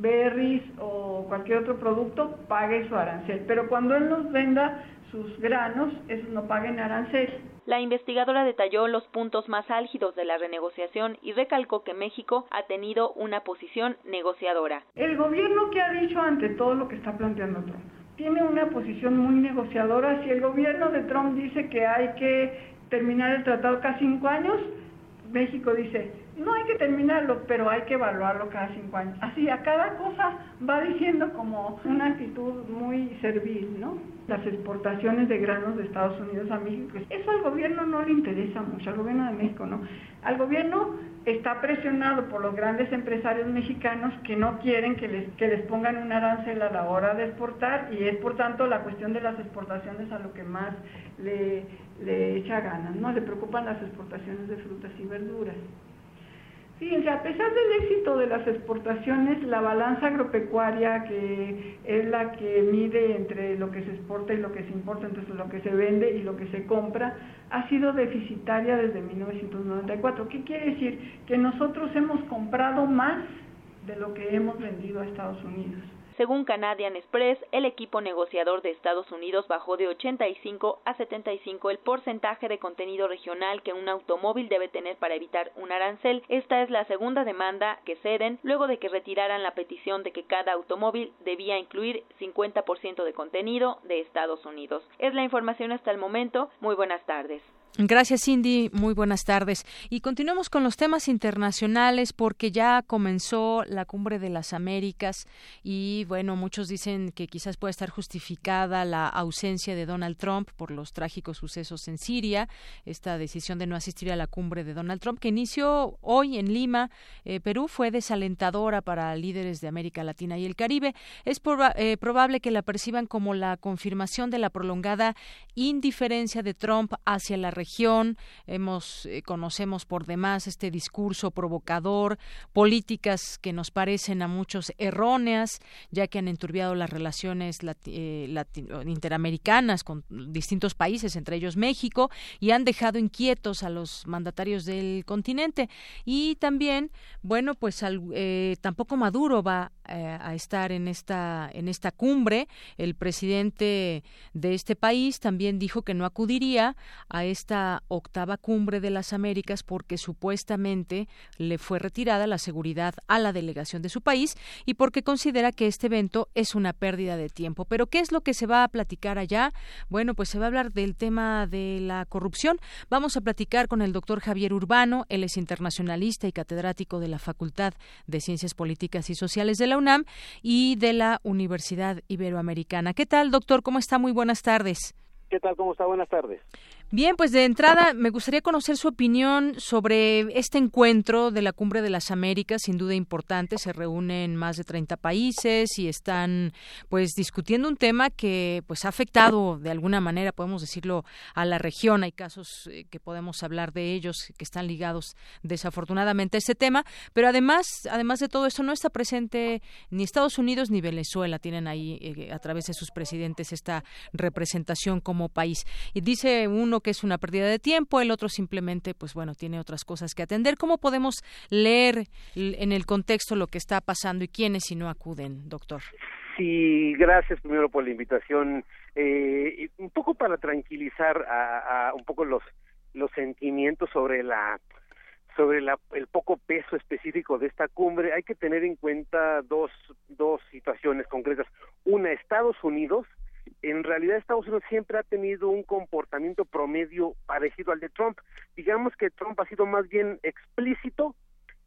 berries o cualquier otro producto, pague su arancel. Pero cuando él nos venda sus granos, esos no paguen arancel. La investigadora detalló los puntos más álgidos de la renegociación y recalcó que México ha tenido una posición negociadora. El gobierno que ha dicho ante todo lo que está planteando Trump tiene una posición muy negociadora. Si el gobierno de Trump dice que hay que terminar el tratado cada cinco años, México dice, no hay que terminarlo, pero hay que evaluarlo cada cinco años. Así, a cada cosa va diciendo como una actitud muy servil, ¿no? Las exportaciones de granos de Estados Unidos a México, eso al gobierno no le interesa mucho, al gobierno de México no. Al gobierno está presionado por los grandes empresarios mexicanos que no quieren que les, que les pongan un arancel a la hora de exportar y es por tanto la cuestión de las exportaciones a lo que más le, le echa ganas, ¿no? Le preocupan las exportaciones de frutas y verduras. Fíjense, a pesar del éxito de las exportaciones, la balanza agropecuaria, que es la que mide entre lo que se exporta y lo que se importa, entonces lo que se vende y lo que se compra, ha sido deficitaria desde 1994. ¿Qué quiere decir? Que nosotros hemos comprado más de lo que hemos vendido a Estados Unidos. Según Canadian Express, el equipo negociador de Estados Unidos bajó de 85 a 75 el porcentaje de contenido regional que un automóvil debe tener para evitar un arancel. Esta es la segunda demanda que ceden luego de que retiraran la petición de que cada automóvil debía incluir 50% de contenido de Estados Unidos. Es la información hasta el momento. Muy buenas tardes. Gracias, Cindy. Muy buenas tardes. Y continuamos con los temas internacionales porque ya comenzó la Cumbre de las Américas y, bueno, muchos dicen que quizás pueda estar justificada la ausencia de Donald Trump por los trágicos sucesos en Siria. Esta decisión de no asistir a la Cumbre de Donald Trump, que inició hoy en Lima, eh, Perú, fue desalentadora para líderes de América Latina y el Caribe. Es eh, probable que la perciban como la confirmación de la prolongada indiferencia de Trump hacia la región, hemos eh, conocemos por demás este discurso provocador, políticas que nos parecen a muchos erróneas, ya que han enturbiado las relaciones eh, interamericanas con distintos países, entre ellos México, y han dejado inquietos a los mandatarios del continente. Y también, bueno, pues eh, tampoco Maduro va a estar en esta en esta cumbre. El presidente de este país también dijo que no acudiría a esta octava cumbre de las Américas porque supuestamente le fue retirada la seguridad a la delegación de su país y porque considera que este evento es una pérdida de tiempo. Pero ¿qué es lo que se va a platicar allá? Bueno, pues se va a hablar del tema de la corrupción. Vamos a platicar con el doctor Javier Urbano, él es internacionalista y catedrático de la Facultad de Ciencias Políticas y Sociales de la UNAM y de la Universidad Iberoamericana. ¿Qué tal, doctor? ¿Cómo está? Muy buenas tardes. ¿Qué tal? ¿Cómo está? Buenas tardes. Bien, pues de entrada me gustaría conocer su opinión sobre este encuentro de la Cumbre de las Américas, sin duda importante. Se reúnen más de 30 países y están pues discutiendo un tema que pues ha afectado de alguna manera, podemos decirlo, a la región. Hay casos eh, que podemos hablar de ellos que están ligados desafortunadamente a este tema, pero además, además de todo esto no está presente ni Estados Unidos ni Venezuela tienen ahí eh, a través de sus presidentes esta representación como país. Y dice uno que es una pérdida de tiempo, el otro simplemente, pues bueno, tiene otras cosas que atender. ¿Cómo podemos leer en el contexto lo que está pasando y quiénes si no acuden, doctor? Sí, gracias primero por la invitación. Eh, un poco para tranquilizar a, un poco los los sentimientos sobre la sobre la, el poco peso específico de esta cumbre, hay que tener en cuenta dos, dos situaciones concretas. Una, Estados Unidos en realidad Estados Unidos siempre ha tenido un comportamiento promedio parecido al de Trump. Digamos que Trump ha sido más bien explícito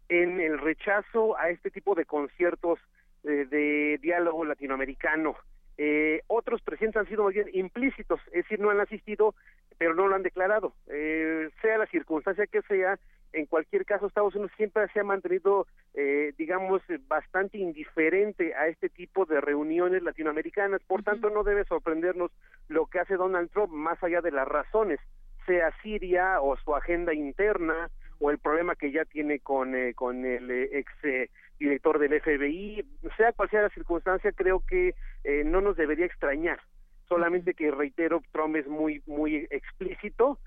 en el rechazo a este tipo de conciertos eh, de diálogo latinoamericano. Eh, otros presidentes han sido más bien implícitos, es decir, no han asistido, pero no lo han declarado. Eh, sea la circunstancia que sea, en cualquier caso, Estados Unidos siempre se ha mantenido, eh, digamos, bastante indiferente a este tipo de reuniones latinoamericanas. Por tanto, no debe sorprendernos lo que hace Donald Trump, más allá de las razones, sea Siria o su agenda interna o el problema que ya tiene con, eh, con el eh, ex director del FBI, sea cual sea la circunstancia, creo que no nos debería extrañar. Solamente que reitero, Trump es muy muy explícito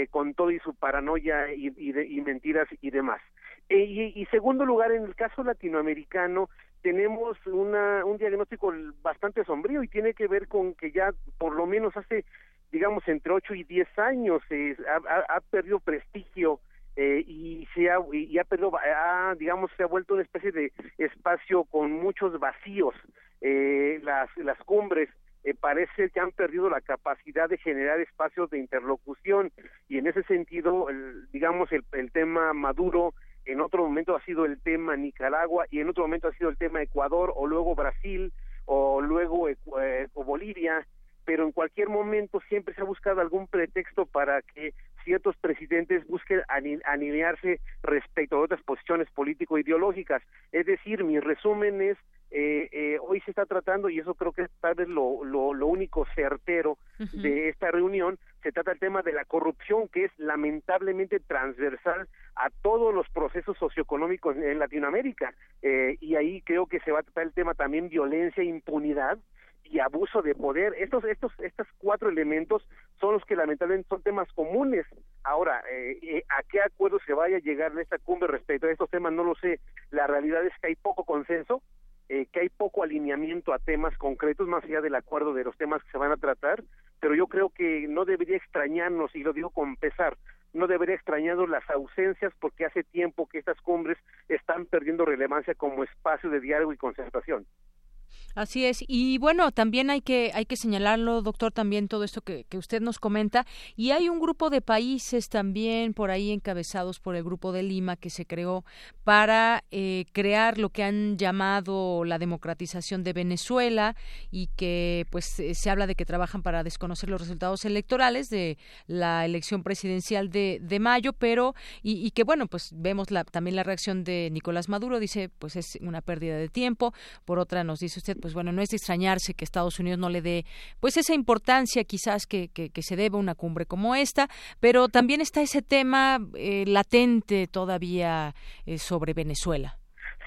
eh, con todo y su paranoia y, y, mentiras y demás. E, y, segundo lugar, en el caso latinoamericano, tenemos una, un diagnóstico bastante sombrío y tiene que ver con que ya por lo menos hace, digamos, entre 8 y 10 años eh, ha, perdido prestigio eh, y se ha, y ha perdido, ha, digamos, se ha vuelto una especie de espacio con muchos vacíos. Las, las cumbres parece que han perdido la capacidad de generar espacios de interlocución y en ese sentido, digamos, el, el tema Maduro en otro momento ha sido el tema Nicaragua y en otro momento ha sido el tema Ecuador o luego Brasil o luego eh, o Bolivia, pero en cualquier momento siempre se ha buscado algún pretexto para que ciertos presidentes busquen alinearse respecto a otras posiciones político-ideológicas. Es decir, mi resumen es eh, eh, hoy se está tratando, y eso creo que es tal vez lo, lo, lo único certero de esta reunión, se trata el tema de la corrupción, que es lamentablemente transversal a todos los procesos socioeconómicos en Latinoamérica. Eh, y ahí creo que se va a tratar el tema también violencia, impunidad, y abuso de poder. Estos, estos, estos cuatro elementos son los que lamentablemente son temas comunes. Ahora, eh, eh, ¿a qué acuerdo se vaya a llegar en esta cumbre respecto a estos temas? No lo sé. La realidad es que hay poco consenso, eh, que hay poco alineamiento a temas concretos, más allá del acuerdo de los temas que se van a tratar, pero yo creo que no debería extrañarnos, y lo digo con pesar, no debería extrañarnos las ausencias porque hace tiempo que estas cumbres están perdiendo relevancia como espacio de diálogo y concertación. Así es. Y bueno, también hay que, hay que señalarlo, doctor, también todo esto que, que, usted nos comenta. Y hay un grupo de países también por ahí encabezados por el Grupo de Lima que se creó para eh, crear lo que han llamado la democratización de Venezuela y que pues eh, se habla de que trabajan para desconocer los resultados electorales de la elección presidencial de, de mayo, pero y, y que bueno, pues vemos la, también la reacción de Nicolás Maduro, dice pues es una pérdida de tiempo. Por otra nos dice usted pues bueno, no es de extrañarse que Estados Unidos no le dé pues esa importancia quizás que, que, se debe a una cumbre como esta, pero también está ese tema eh, latente todavía eh, sobre Venezuela.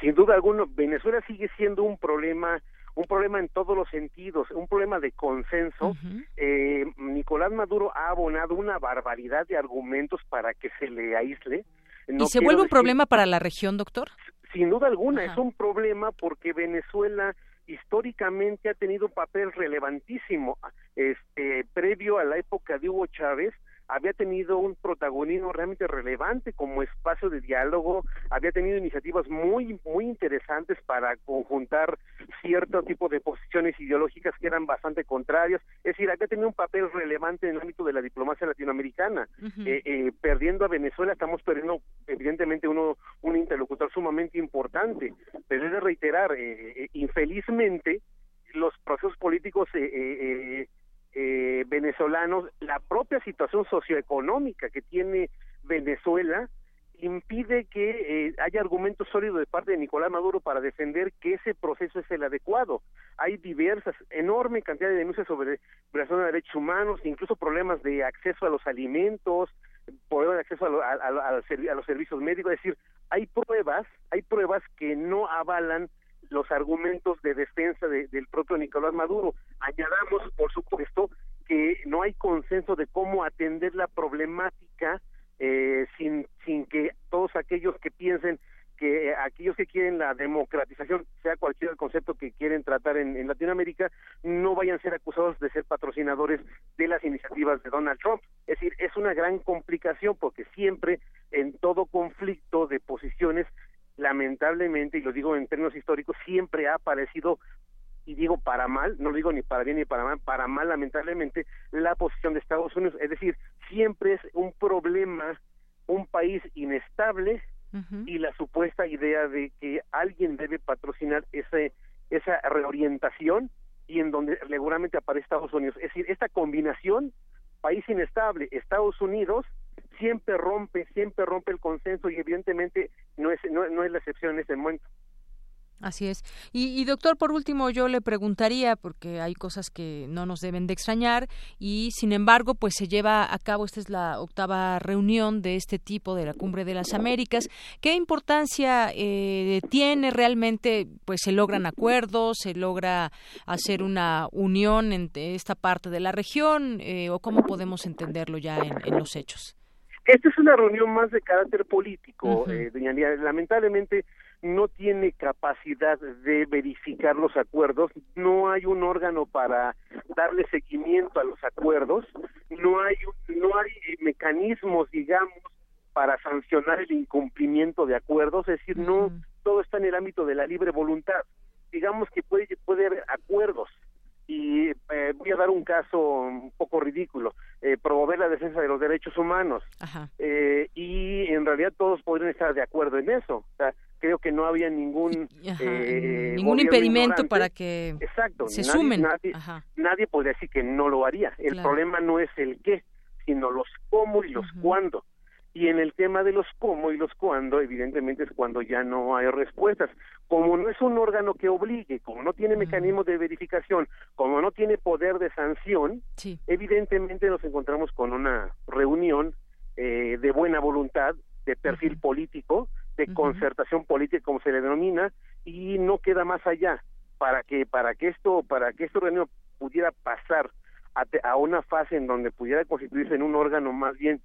Sin duda alguna, Venezuela sigue siendo un problema un problema en todos los sentidos, un problema de consenso. eh, Nicolás Maduro ha abonado una barbaridad de argumentos para que se le aísle. ¿Y se vuelve un problema para la región, doctor? Sin duda alguna, es un problema porque Venezuela históricamente ha tenido un papel relevantísimo este previo a la época de Hugo Chávez había tenido un protagonismo realmente relevante como espacio de diálogo, había tenido iniciativas muy muy interesantes para conjuntar cierto tipo de posiciones ideológicas que eran bastante contrarias, es decir, había tenido un papel relevante en el ámbito de la diplomacia latinoamericana. Eh, eh, perdiendo a Venezuela estamos perdiendo evidentemente uno un interlocutor sumamente importante, pero es de reiterar, eh, infelizmente los procesos políticos eh, eh, venezolanos, la propia situación socioeconómica que tiene Venezuela impide que eh, haya argumentos sólidos de parte de Nicolás Maduro para defender que ese proceso es el adecuado. Hay diversas, enorme cantidad de denuncias sobre violación de derechos humanos, incluso problemas de acceso a los alimentos, problemas de acceso a, los servicios médicos, es decir, hay pruebas, hay pruebas que no avalan los argumentos de defensa del propio Nicolás Maduro. Añadamos, por que no hay consenso de cómo atender la problemática eh, sin, sin que todos aquellos que piensen que aquellos que quieren la democratización, sea cualquier concepto que quieren tratar en, Latinoamérica, no vayan a ser acusados de ser patrocinadores de las iniciativas de Donald Trump. Es decir, es una gran complicación porque siempre en todo conflicto de posiciones, lamentablemente, y lo digo en términos históricos, siempre ha aparecido y digo para mal, no lo digo ni para bien ni para mal, para mal lamentablemente, la posición de Estados Unidos. Es decir, siempre es un problema, un país inestable y la supuesta idea de que alguien debe patrocinar ese, esa reorientación y en donde seguramente aparece Estados Unidos. Es decir, esta combinación, país inestable, Estados Unidos, siempre rompe, siempre rompe el consenso y evidentemente no es, no, no es la excepción en este momento. Así es. Y, doctor, por último, yo le preguntaría, porque hay cosas que no nos deben de extrañar, y sin embargo, pues se lleva a cabo, esta es la octava reunión de este tipo de la Cumbre de las Américas. ¿Qué importancia eh, tiene realmente? Pues se logran acuerdos, se logra hacer una unión entre esta parte de la región, eh, o cómo podemos entenderlo ya en, los hechos. Esta es una reunión más de carácter político, eh, doña Lamentablemente, no tiene capacidad de verificar los acuerdos, no hay un órgano para darle seguimiento a los acuerdos, no hay no hay mecanismos, digamos, para sancionar el incumplimiento de acuerdos, es decir, no todo está en el ámbito de la libre voluntad. Digamos que puede puede haber acuerdos y eh, voy a dar un caso un poco ridículo, eh, promover la defensa de los derechos humanos eh, y en realidad todos podrían estar de acuerdo en eso. O sea, creo que no había ningún eh, ningún impedimento para que exacto, se nadie, sumen. Nadie, podría decir que no lo haría. El problema no es el qué, sino los cómo y los cuándo. Y en el tema de los cómo y los cuándo, evidentemente es cuando ya no hay respuestas. Como no es un órgano que obligue, como no tiene mecanismos de verificación, como no tiene poder de sanción, evidentemente nos encontramos con una reunión eh, de buena voluntad, de perfil político, de concertación política como se le denomina y no queda más allá. Para que para que esto para que esto pudiera pasar a, una fase en donde pudiera constituirse en un órgano más bien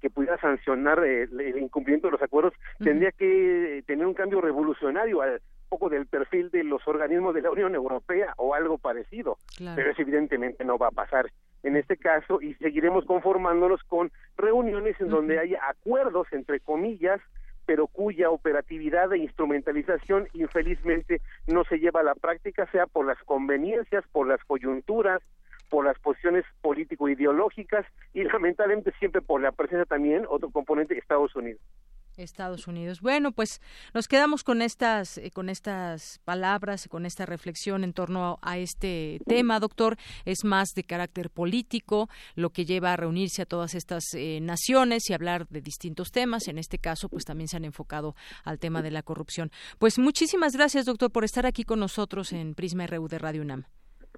que pudiera sancionar el, incumplimiento de los acuerdos tendría que tener un cambio revolucionario al poco del perfil de los organismos de la Unión Europea o algo parecido. Pero eso evidentemente no va a pasar en este caso y seguiremos conformándonos con reuniones en donde haya acuerdos entre comillas pero cuya operatividad e instrumentalización infelizmente no se lleva a la práctica, sea por las conveniencias, por las coyunturas, por las posiciones político-ideológicas y lamentablemente siempre por la presencia también, otro componente, Estados Unidos. Estados Unidos. Bueno, pues nos quedamos con estas eh, con estas palabras, con esta reflexión en torno a, este tema, doctor. Es más de carácter político lo que lleva a reunirse a todas estas eh, naciones y hablar de distintos temas. En este caso, pues también se han enfocado al tema de la corrupción. Pues muchísimas gracias, doctor, por estar aquí con nosotros en Prisma RU de Radio UNAM.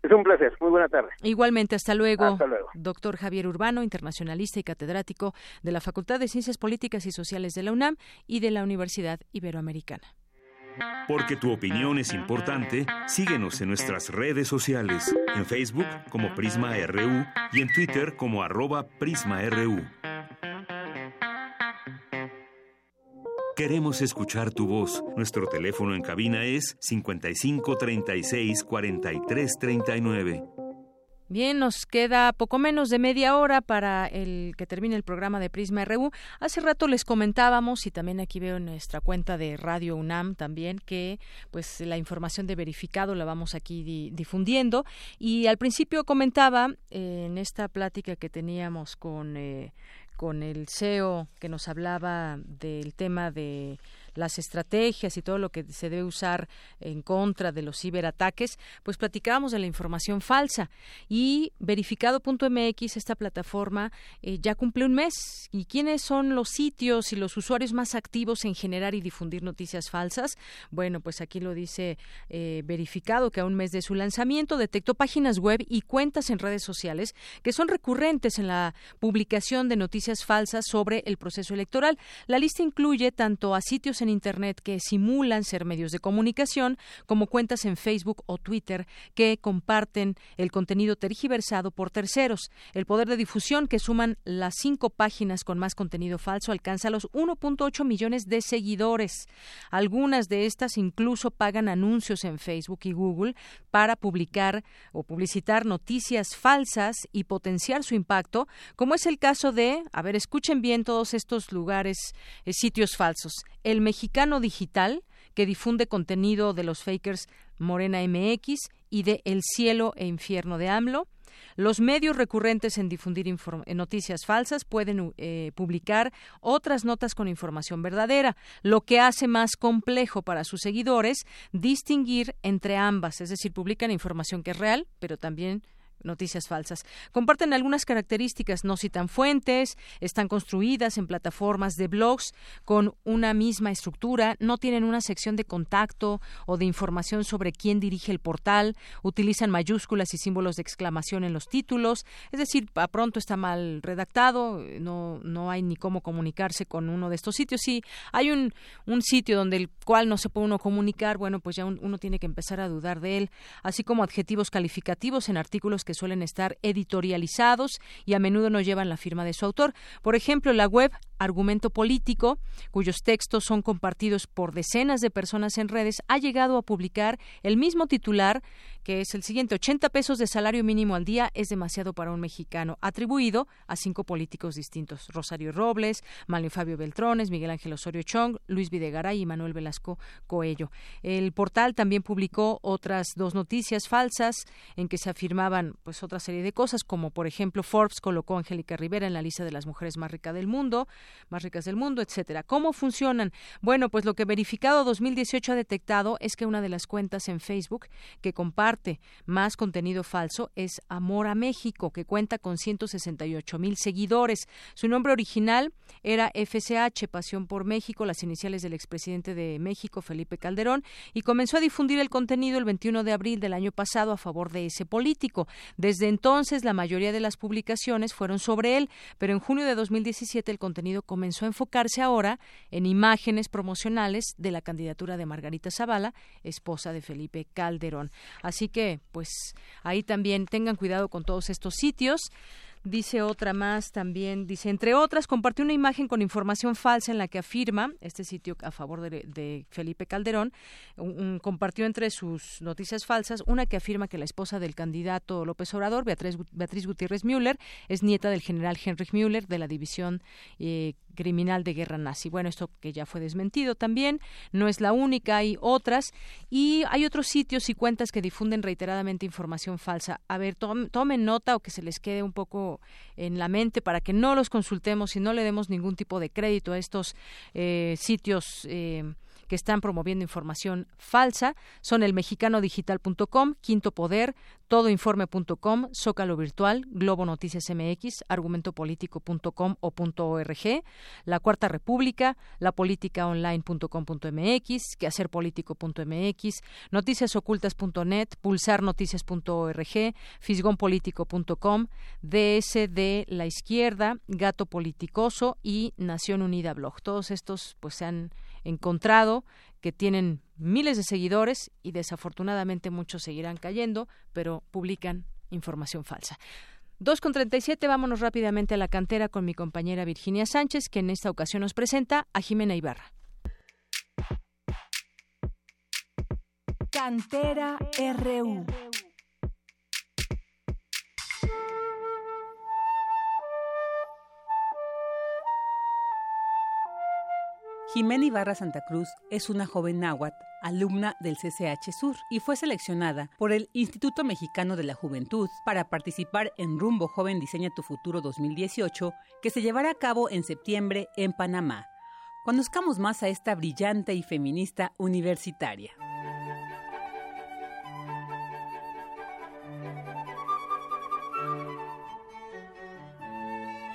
Es un placer. Muy buena tarde. Igualmente, hasta luego. Hasta luego. Doctor Javier Urbano, internacionalista y catedrático de la Facultad de Ciencias Políticas y Sociales de la UNAM y de la Universidad Iberoamericana. Porque tu opinión es importante, síguenos en nuestras redes sociales, en Facebook como Prisma RU y en Twitter como arroba PrismaRU. Queremos escuchar tu voz. Nuestro teléfono en cabina es 55 36 43 39. Bien, nos queda poco menos de media hora para el que termine el programa de Prisma RU. Hace rato les comentábamos y también aquí veo en nuestra cuenta de Radio UNAM también que pues la información de verificado la vamos aquí difundiendo y al principio comentaba eh, en esta plática que teníamos con eh, con el CEO que nos hablaba del tema de las estrategias y todo lo que se debe usar en contra de los ciberataques, pues platicábamos de la información falsa y verificado.mx, esta plataforma, eh, ya cumple un mes. ¿Y quiénes son los sitios y los usuarios más activos en generar y difundir noticias falsas? Bueno, pues aquí lo dice eh, verificado que a un mes de su lanzamiento detectó páginas web y cuentas en redes sociales que son recurrentes en la publicación de noticias falsas sobre el proceso electoral. La lista incluye tanto a sitios Internet que simulan ser medios de comunicación, como cuentas en Facebook o Twitter que comparten el contenido tergiversado por terceros. El poder de difusión que suman las cinco páginas con más contenido falso alcanza los 1.8 millones de seguidores. Algunas de estas incluso pagan anuncios en Facebook y Google para publicar o publicitar noticias falsas y potenciar su impacto, como es el caso de, a ver, escuchen bien todos estos lugares, eh, sitios falsos. El Mexicano Digital, que difunde contenido de los fakers Morena MX y de El Cielo e Infierno de AMLO. Los medios recurrentes en difundir noticias falsas pueden eh, publicar otras notas con información verdadera, lo que hace más complejo para sus seguidores distinguir entre ambas, es decir, publican información que es real, pero también noticias falsas. Comparten algunas características, no citan fuentes, están construidas en plataformas de blogs con una misma estructura, no tienen una sección de contacto o de información sobre quién dirige el portal, utilizan mayúsculas y símbolos de exclamación en los títulos, es decir, a pronto está mal redactado, no, no hay ni cómo comunicarse con uno de estos sitios. Si hay un, un sitio donde el cual no se puede uno comunicar, bueno, pues ya uno tiene que empezar a dudar de él, así como adjetivos calificativos en artículos que suelen estar editorializados y a menudo no llevan la firma de su autor. Por ejemplo, la web Argumento Político, cuyos textos son compartidos por decenas de personas en redes, ha llegado a publicar el mismo titular que es el siguiente. 80 pesos de salario mínimo al día es demasiado para un mexicano, atribuido a cinco políticos distintos. Rosario Robles, Malin Fabio Beltrones, Miguel Ángel Osorio Chong, Luis Videgaray y Manuel Velasco Coello. El portal también publicó otras dos noticias falsas en que se afirmaban pues otra serie de cosas, como por ejemplo Forbes colocó a Angélica Rivera en la lista de las mujeres más ricas del mundo, más ricas del mundo, etcétera. ¿Cómo funcionan? Bueno, pues lo que Verificado 2018 ha detectado es que una de las cuentas en Facebook que comparte más contenido falso es Amor a México, que cuenta con 168 mil seguidores. Su nombre original era FCH, Pasión por México, las iniciales del expresidente de México, Felipe Calderón, y comenzó a difundir el contenido el 21 de abril del año pasado a favor de ese político. Desde entonces, la mayoría de las publicaciones fueron sobre él, pero en junio de 2017 el contenido comenzó a enfocarse ahora en imágenes promocionales de la candidatura de Margarita Zavala, esposa de Felipe Calderón. Así Así que, pues ahí también tengan cuidado con todos estos sitios. Dice otra más también, dice, entre otras, compartió una imagen con información falsa en la que afirma, este sitio a favor de, Felipe Calderón, compartió entre sus noticias falsas una que afirma que la esposa del candidato López Obrador, Beatriz, Beatriz Gutiérrez Müller, es nieta del general Heinrich Müller de la división eh, criminal de guerra nazi. Bueno, esto que ya fue desmentido también, no es la única, hay otras, y hay otros sitios y cuentas que difunden reiteradamente información falsa. A ver, tomen nota o que se les quede un poco en la mente para que no los consultemos y no le demos ningún tipo de crédito a estos eh, sitios eh, que están promoviendo información falsa son el mexicanodigital.com, Quinto Poder, todoinforme.com, Zócalo Virtual, Globo Noticias MX, argumentopolítico.com o .org, La Cuarta República, lapoliticaonline.com.mx, quehacerpolitico.mx, noticiasocultas.net, pulsarnoticias.org, fisgonpolitico.com, DS de la Izquierda, Gato Politicoso y Nación Unida Blog. Todos estos pues se han encontrado que tienen miles de seguidores y desafortunadamente muchos seguirán cayendo, pero publican información falsa. 2 con 37, vámonos rápidamente a la cantera con mi compañera Virginia Sánchez, que en esta ocasión nos presenta a Jimena Ibarra. Cantera RU. Jimena Ibarra Santa Cruz es una joven náhuatl alumna del CCH Sur, y fue seleccionada por el Instituto Mexicano de la Juventud para participar en Rumbo Joven Diseña tu Futuro 2018, que se llevará a cabo en septiembre en Panamá. Conozcamos más a esta brillante y feminista universitaria.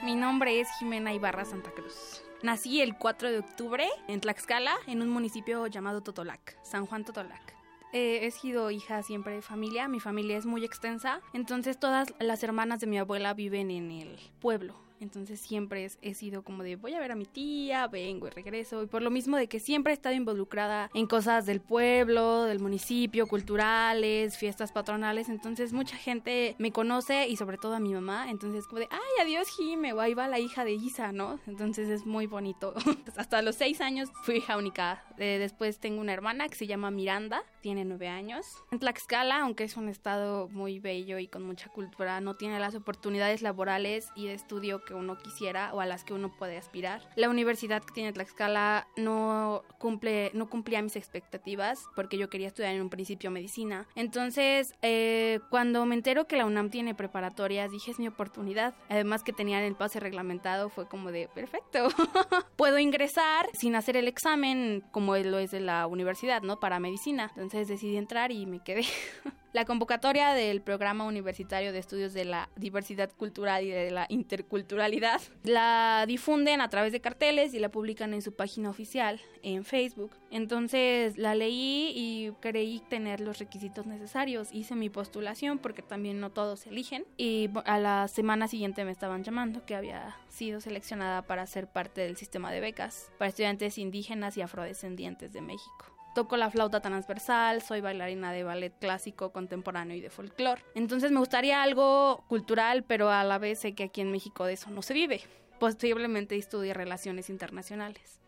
Mi nombre es Jimena Ibarra Santa Cruz. Nací el 4 de octubre en Tlaxcala, en un municipio llamado Totolac, San Juan Totolac. Eh, he sido hija siempre de familia, mi familia es muy extensa, entonces todas las hermanas de mi abuela viven en el pueblo, entonces siempre he sido como de voy a ver a mi tía, vengo y regreso. Y por lo mismo de que siempre he estado involucrada en cosas del pueblo, del municipio, culturales, fiestas patronales. Entonces mucha gente me conoce y sobre todo a mi mamá. Entonces como de, ay, adiós Jime, o ahí va la hija de Isa, ¿no? Entonces es muy bonito. Hasta los seis años fui hija única. Eh, después tengo una hermana que se llama Miranda, tiene nueve años. En Tlaxcala, aunque es un estado muy bello y con mucha cultura, no tiene las oportunidades laborales y de estudio que uno quisiera o a las que uno puede aspirar. La universidad que tiene Tlaxcala no cumple, no cumplía mis expectativas porque yo quería estudiar en un principio medicina. Entonces, eh, cuando me entero que la UNAM tiene preparatorias, dije es mi oportunidad. Además que tenían el pase reglamentado, fue como de perfecto. Puedo ingresar sin hacer el examen como lo es de la universidad, ¿no? Para medicina. Entonces decidí entrar y me quedé. La convocatoria del Programa Universitario de Estudios de la Diversidad Cultural y de la Interculturalidad la difunden a través de carteles y la publican en su página oficial en Facebook. Entonces la leí y creí tener los requisitos necesarios. Hice mi postulación porque también no todos eligen y a la semana siguiente me estaban llamando que había sido seleccionada para ser parte del sistema de becas para estudiantes indígenas y afrodescendientes de México. Toco la flauta transversal, soy bailarina de ballet clásico, contemporáneo y de folclore. Entonces me gustaría algo cultural, pero a la vez sé que aquí en México de eso no se vive. Posiblemente estudie relaciones internacionales.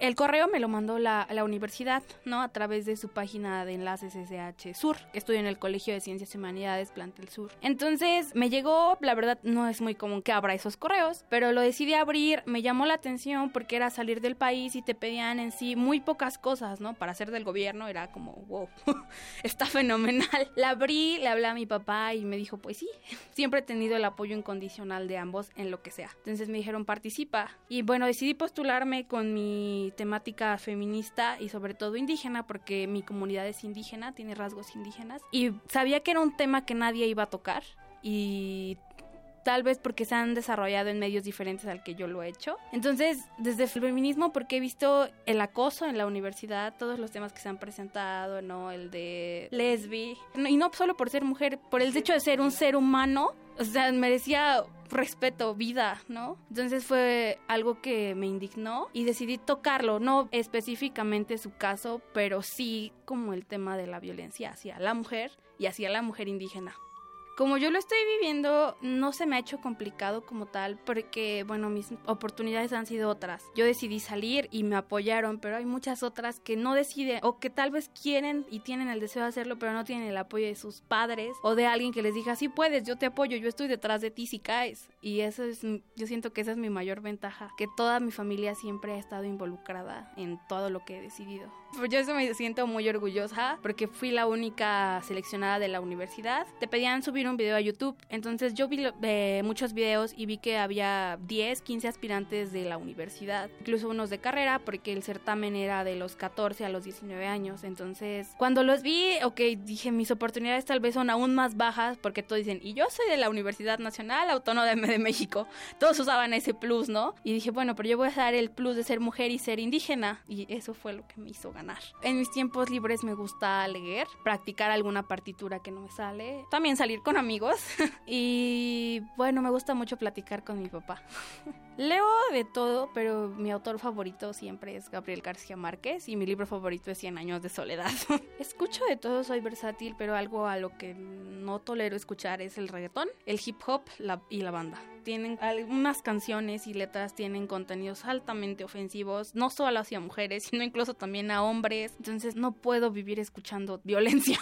El correo me lo mandó la, la, universidad, ¿no? A través de su página de enlaces SH Sur. Estudio en el Colegio de Ciencias y Humanidades Plantel Sur. Entonces me llegó, la verdad no es muy común que abra esos correos, pero lo decidí abrir, me llamó la atención porque era salir del país y te pedían en sí muy pocas cosas, ¿no? Para ser del gobierno era como, wow, está fenomenal. La abrí, le hablé a mi papá y me dijo, pues sí, siempre he tenido el apoyo incondicional de ambos en lo que sea. Entonces me dijeron, participa. Y bueno, decidí postularme con mi temática feminista y sobre todo indígena, porque mi comunidad es indígena, tiene rasgos indígenas, y sabía que era un tema que nadie iba a tocar y tal vez porque se han desarrollado en medios diferentes al que yo lo he hecho. Entonces, desde el feminismo, porque he visto el acoso en la universidad, todos los temas que se han presentado, ¿no? El de lesbi, y no solo por ser mujer, por el hecho de ser un ser humano, o sea, merecía respeto, vida, ¿no? Entonces fue algo que me indignó y decidí tocarlo, no específicamente su caso, pero sí como el tema de la violencia hacia la mujer y hacia la mujer indígena. Como yo lo estoy viviendo, no se me ha hecho complicado como tal, porque, bueno, mis oportunidades han sido otras. Yo decidí salir y me apoyaron, pero hay muchas otras que no deciden o que tal vez quieren y tienen el deseo de hacerlo, pero no tienen el apoyo de sus padres o de alguien que les diga, sí puedes, yo te apoyo, yo estoy detrás de ti si caes. Y eso es, yo siento que esa es mi mayor ventaja, que toda mi familia siempre ha estado involucrada en todo lo que he decidido. Pues yo me siento muy orgullosa porque fui la única seleccionada de la universidad. Te pedían subir un video a YouTube, entonces yo vi eh, muchos videos y vi que había 10, 15 aspirantes de la universidad, incluso unos de carrera porque el certamen era de los 14 a los 19 años. Entonces, cuando los vi, ok, dije mis oportunidades tal vez son aún más bajas porque todos dicen, y yo soy de la Universidad Nacional Autónoma de México. Todos usaban ese plus, ¿no? Y dije, bueno, pero yo voy a dar el plus de ser mujer y ser indígena. Y eso fue lo que me hizo ganar. En mis tiempos libres me gusta leer, practicar alguna partitura que no me sale, también salir con amigos y bueno, me gusta mucho platicar con mi papá. Leo de todo, pero mi autor favorito siempre es Gabriel García Márquez y mi libro favorito es Cien años de soledad. Escucho de todo, soy versátil, pero algo a lo que no tolero escuchar es el reggaetón, el hip hop y la banda. Tienen algunas canciones y letras tienen contenidos altamente ofensivos, no solo hacia mujeres, sino incluso también a hombres. Entonces no puedo vivir escuchando violencia.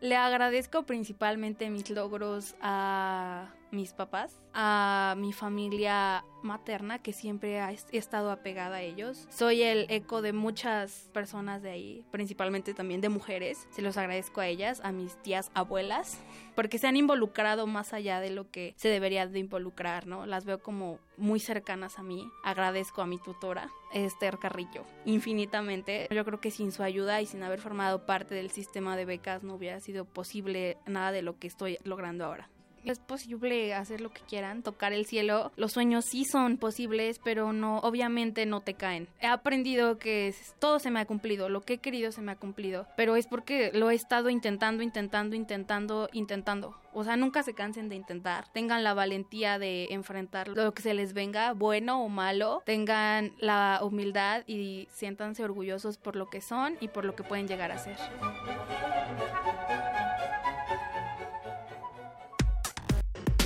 Le agradezco principalmente mis logros a mis papás, a mi familia materna que siempre ha estado apegada a ellos. Soy el eco de muchas personas de ahí, principalmente también de mujeres. Se los agradezco a ellas, a mis tías abuelas, porque se han involucrado más allá de lo que se debería de involucrar, ¿no? Las veo como muy cercanas a mí. Agradezco a mi tutora, Esther Carrillo, infinitamente. Yo creo que sin su ayuda y sin haber formado parte del sistema de becas no hubiera sido posible nada de lo que estoy logrando ahora. Es posible hacer lo que quieran, tocar el cielo. Los sueños sí son posibles, pero no, obviamente no te caen. He aprendido que todo se me ha cumplido, lo que he querido se me ha cumplido, pero es porque lo he estado intentando, intentando, intentando, intentando. O sea, nunca se cansen de intentar. Tengan la valentía de enfrentar lo que se les venga, bueno o malo. Tengan la humildad y siéntanse orgullosos por lo que son y por lo que pueden llegar a ser.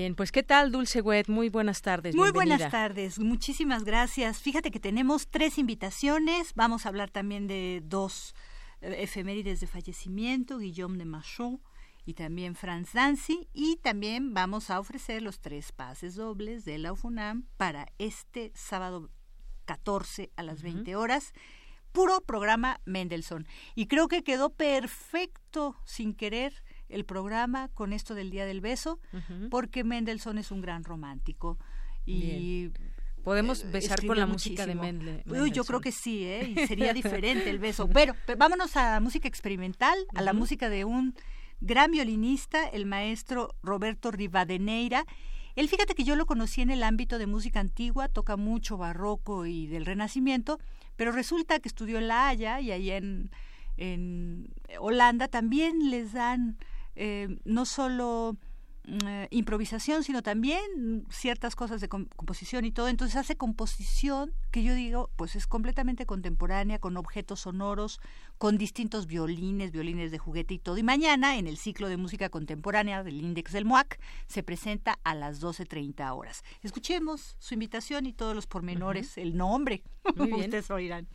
Bien, pues ¿qué tal, Dulce Wet? Muy buenas tardes. Muy buenas tardes, muchísimas gracias. Fíjate que tenemos tres invitaciones. Vamos a hablar también de dos eh, efemérides de fallecimiento, Guillaume de Machon y también Franz Dancy. Y también vamos a ofrecer los tres pases dobles de la UFUNAM para este sábado 14 a las 20 horas puro programa Mendelssohn. Y creo que quedó perfecto sin querer el programa con esto del Día del Beso, porque Mendelssohn es un gran romántico. Y Podemos eh, besar con la música de Mendelssohn. yo creo que sí, ¿eh? Y sería diferente el beso. Pero, vámonos a la música experimental, a la música de un gran violinista, el maestro Roberto Rivadeneira. Él, fíjate que yo lo conocí en el ámbito de música antigua, toca mucho barroco y del Renacimiento, pero resulta que estudió en La Haya y ahí en, en Holanda también les dan eh, no solo mm, eh, improvisación, sino también ciertas cosas de composición y todo. Entonces hace composición que yo digo, pues es completamente contemporánea, con objetos sonoros, con distintos violines, violines de juguete y todo. Y mañana, en el ciclo de música contemporánea del Index del MOAC, se presenta a las 12.30 horas. Escuchemos su invitación y todos los pormenores, el nombre. Ustedes oirán.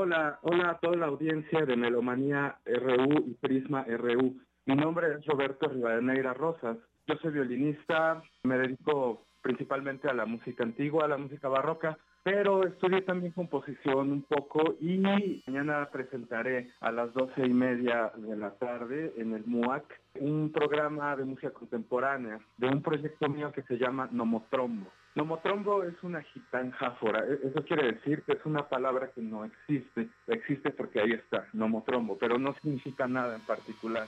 Hola, hola a toda la audiencia de Melomanía RU y Prisma RU. Mi nombre es Roberto Rivadeneira Rosas. Yo soy violinista, me dedico principalmente a la música antigua, a la música barroca, pero estudié también composición un poco y mañana presentaré a las doce y media de la tarde en el MUAC un programa de música contemporánea de un proyecto mío que se llama Nomotrombo. Nomotrombo es una gitanjáfora, e-, eso quiere decir que es una palabra que no existe, existe porque ahí está, nomotrombo, pero no significa nada en particular.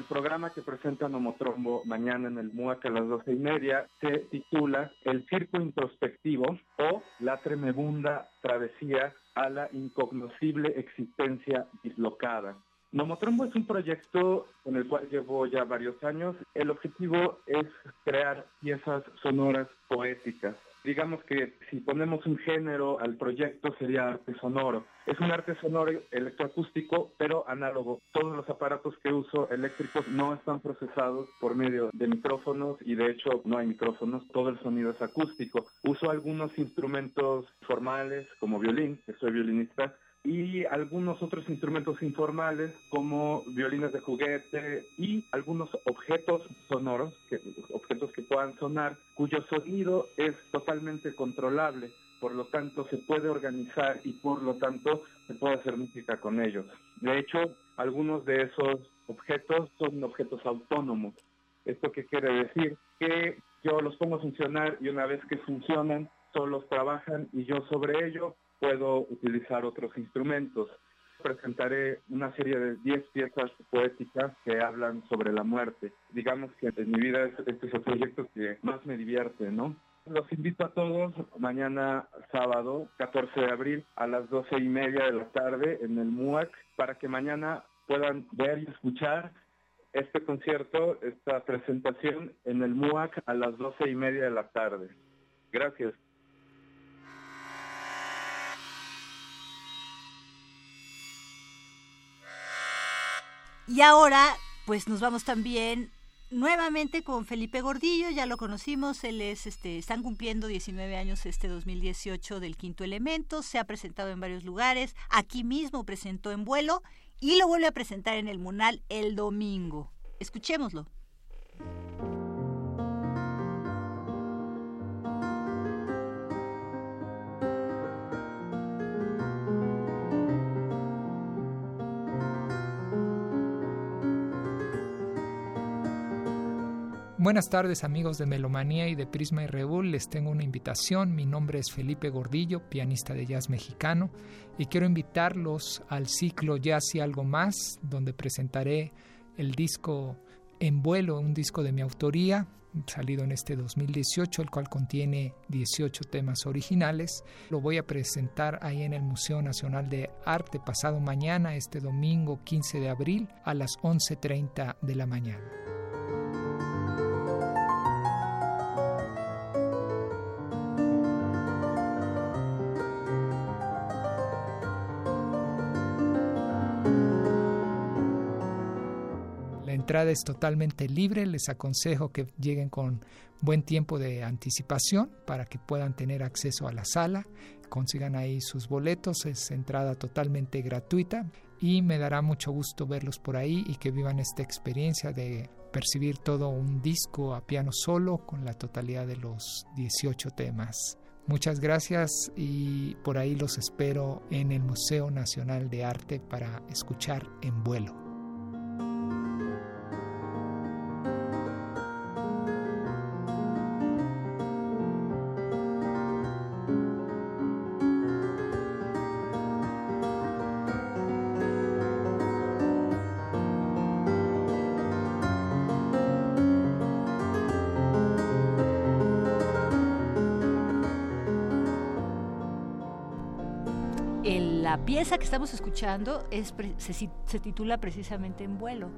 El programa que presenta Nomotrombo mañana en el MUAC a las doce y media se titula El Circo Introspectivo o La Tremebunda Travesía a la incognoscible existencia dislocada. Nomotrombo es un proyecto con el cual llevo ya varios años. El objetivo es crear piezas sonoras poéticas. Digamos que si ponemos un género al proyecto sería arte sonoro. Es un arte sonoro electroacústico, pero análogo. Todos los aparatos que uso eléctricos no están procesados por medio de micrófonos y de hecho no hay micrófonos. Todo el sonido es acústico. Uso algunos instrumentos formales como violín, que soy violinista, y algunos otros instrumentos informales como violines de juguete y algunos objetos sonoros, que, objetos que puedan sonar, cuyo sonido es totalmente controlable, por lo tanto se puede organizar y por lo tanto se puede hacer música con ellos. De hecho, algunos de esos objetos son objetos autónomos. ¿Esto qué quiere decir? Que yo los pongo a funcionar y una vez que funcionan, solos trabajan y yo sobre ello puedo utilizar otros instrumentos. Presentaré una serie de 10 piezas poéticas que hablan sobre la muerte. Digamos que en mi vida este es el proyecto que más me divierte, ¿no? Los invito a todos mañana sábado 14 de abril a las 12 y media de la tarde en el MUAC para que mañana puedan ver y escuchar este concierto, esta presentación en el MUAC a las 12 y media de la tarde. Gracias. Y ahora, pues nos vamos también nuevamente con Felipe Gordillo, ya lo conocimos, él es, este, están cumpliendo 19 años este 2018 del Quinto Elemento, se ha presentado en varios lugares, aquí mismo presentó en vuelo y lo vuelve a presentar en el Munal el domingo. Escuchémoslo. Buenas tardes amigos de Melomanía y de Prisma y Reúl, les tengo una invitación, mi nombre es Felipe Gordillo, pianista de jazz mexicano, y quiero invitarlos al ciclo Jazz y algo más, donde presentaré el disco En vuelo, un disco de mi autoría, salido en este 2018, el cual contiene 18 temas originales. Lo voy a presentar ahí en el Museo Nacional de Arte pasado mañana, este domingo 15 de abril, a las 11.30 de la mañana. Es totalmente libre, les aconsejo que lleguen con buen tiempo de anticipación para que puedan tener acceso a la sala, consigan ahí sus boletos, es entrada totalmente gratuita y me dará mucho gusto verlos por ahí y que vivan esta experiencia de percibir todo un disco a piano solo con la totalidad de los 18 temas. Muchas gracias y por ahí los espero en el Museo Nacional de Arte para escuchar en vuelo. Pieza que estamos escuchando es, se, titula precisamente En vuelo.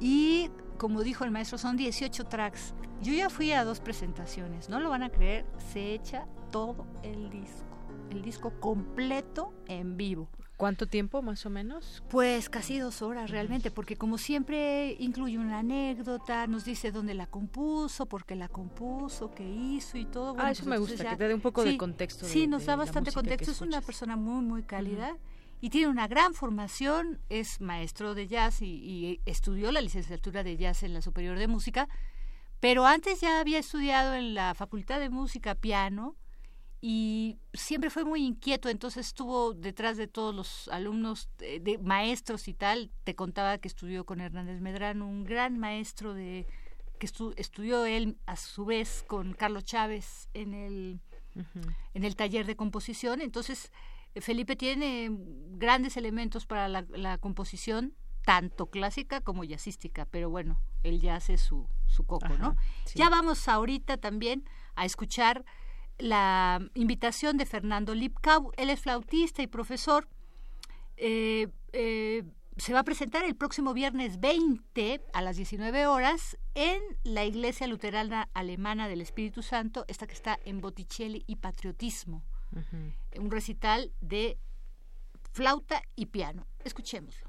Y como dijo el maestro, son 18 tracks. Yo ya fui a dos presentaciones, no lo van a creer, se echa todo el disco, el disco completo en vivo. ¿Cuánto tiempo más o menos? Pues casi dos horas realmente, porque como siempre incluye una anécdota, nos dice dónde la compuso, por qué la compuso, qué hizo y todo. ah, eso pues me gusta, que te dé un poco de contexto. sí, nos da bastante contexto. Es una persona muy, muy cálida. Y tiene una gran formación, es maestro de jazz y, y estudió la licenciatura de jazz en la Superior de Música, pero antes ya había estudiado en la Facultad de Música piano, y siempre fue muy inquieto, entonces estuvo detrás de todos los alumnos, de, maestros y tal. Te contaba que estudió con Hernández Medrano, un gran maestro de que estudió él a su vez con Carlos Chávez en el, en el taller de composición. Entonces, Felipe tiene grandes elementos para la, composición, tanto clásica como jazzística, pero bueno, él ya hace su, su coco, ¿no? Ya vamos ahorita también a escuchar la invitación de Fernando Lipkau. Él es flautista y profesor. Eh, eh, se va a presentar el próximo viernes 20 a las 19 horas en la Iglesia Luterana Alemana del Espíritu Santo, esta que está en Botticelli y Patriotismo. Un recital de flauta y piano. Escuchémoslo.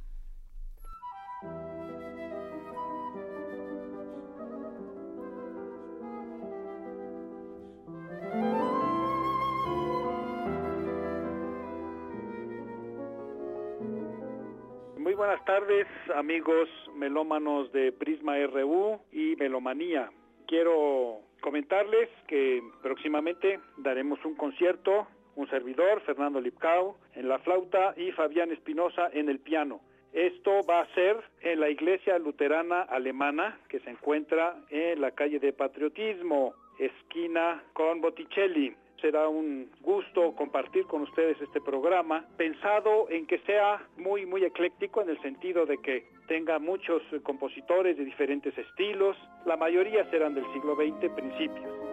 Buenas tardes, amigos melómanos de Prisma RU y Melomanía. Quiero comentarles que próximamente daremos un concierto, un servidor, Fernando Lipcao, en la flauta y Fabián Espinosa en el piano. Esto va a ser en la iglesia luterana alemana que se encuentra en la calle de Patriotismo, esquina con Botticelli. Será un gusto compartir con ustedes este programa, pensado en que sea muy, muy ecléctico en el sentido de que tenga muchos compositores de diferentes estilos. La mayoría serán del siglo XX, principios.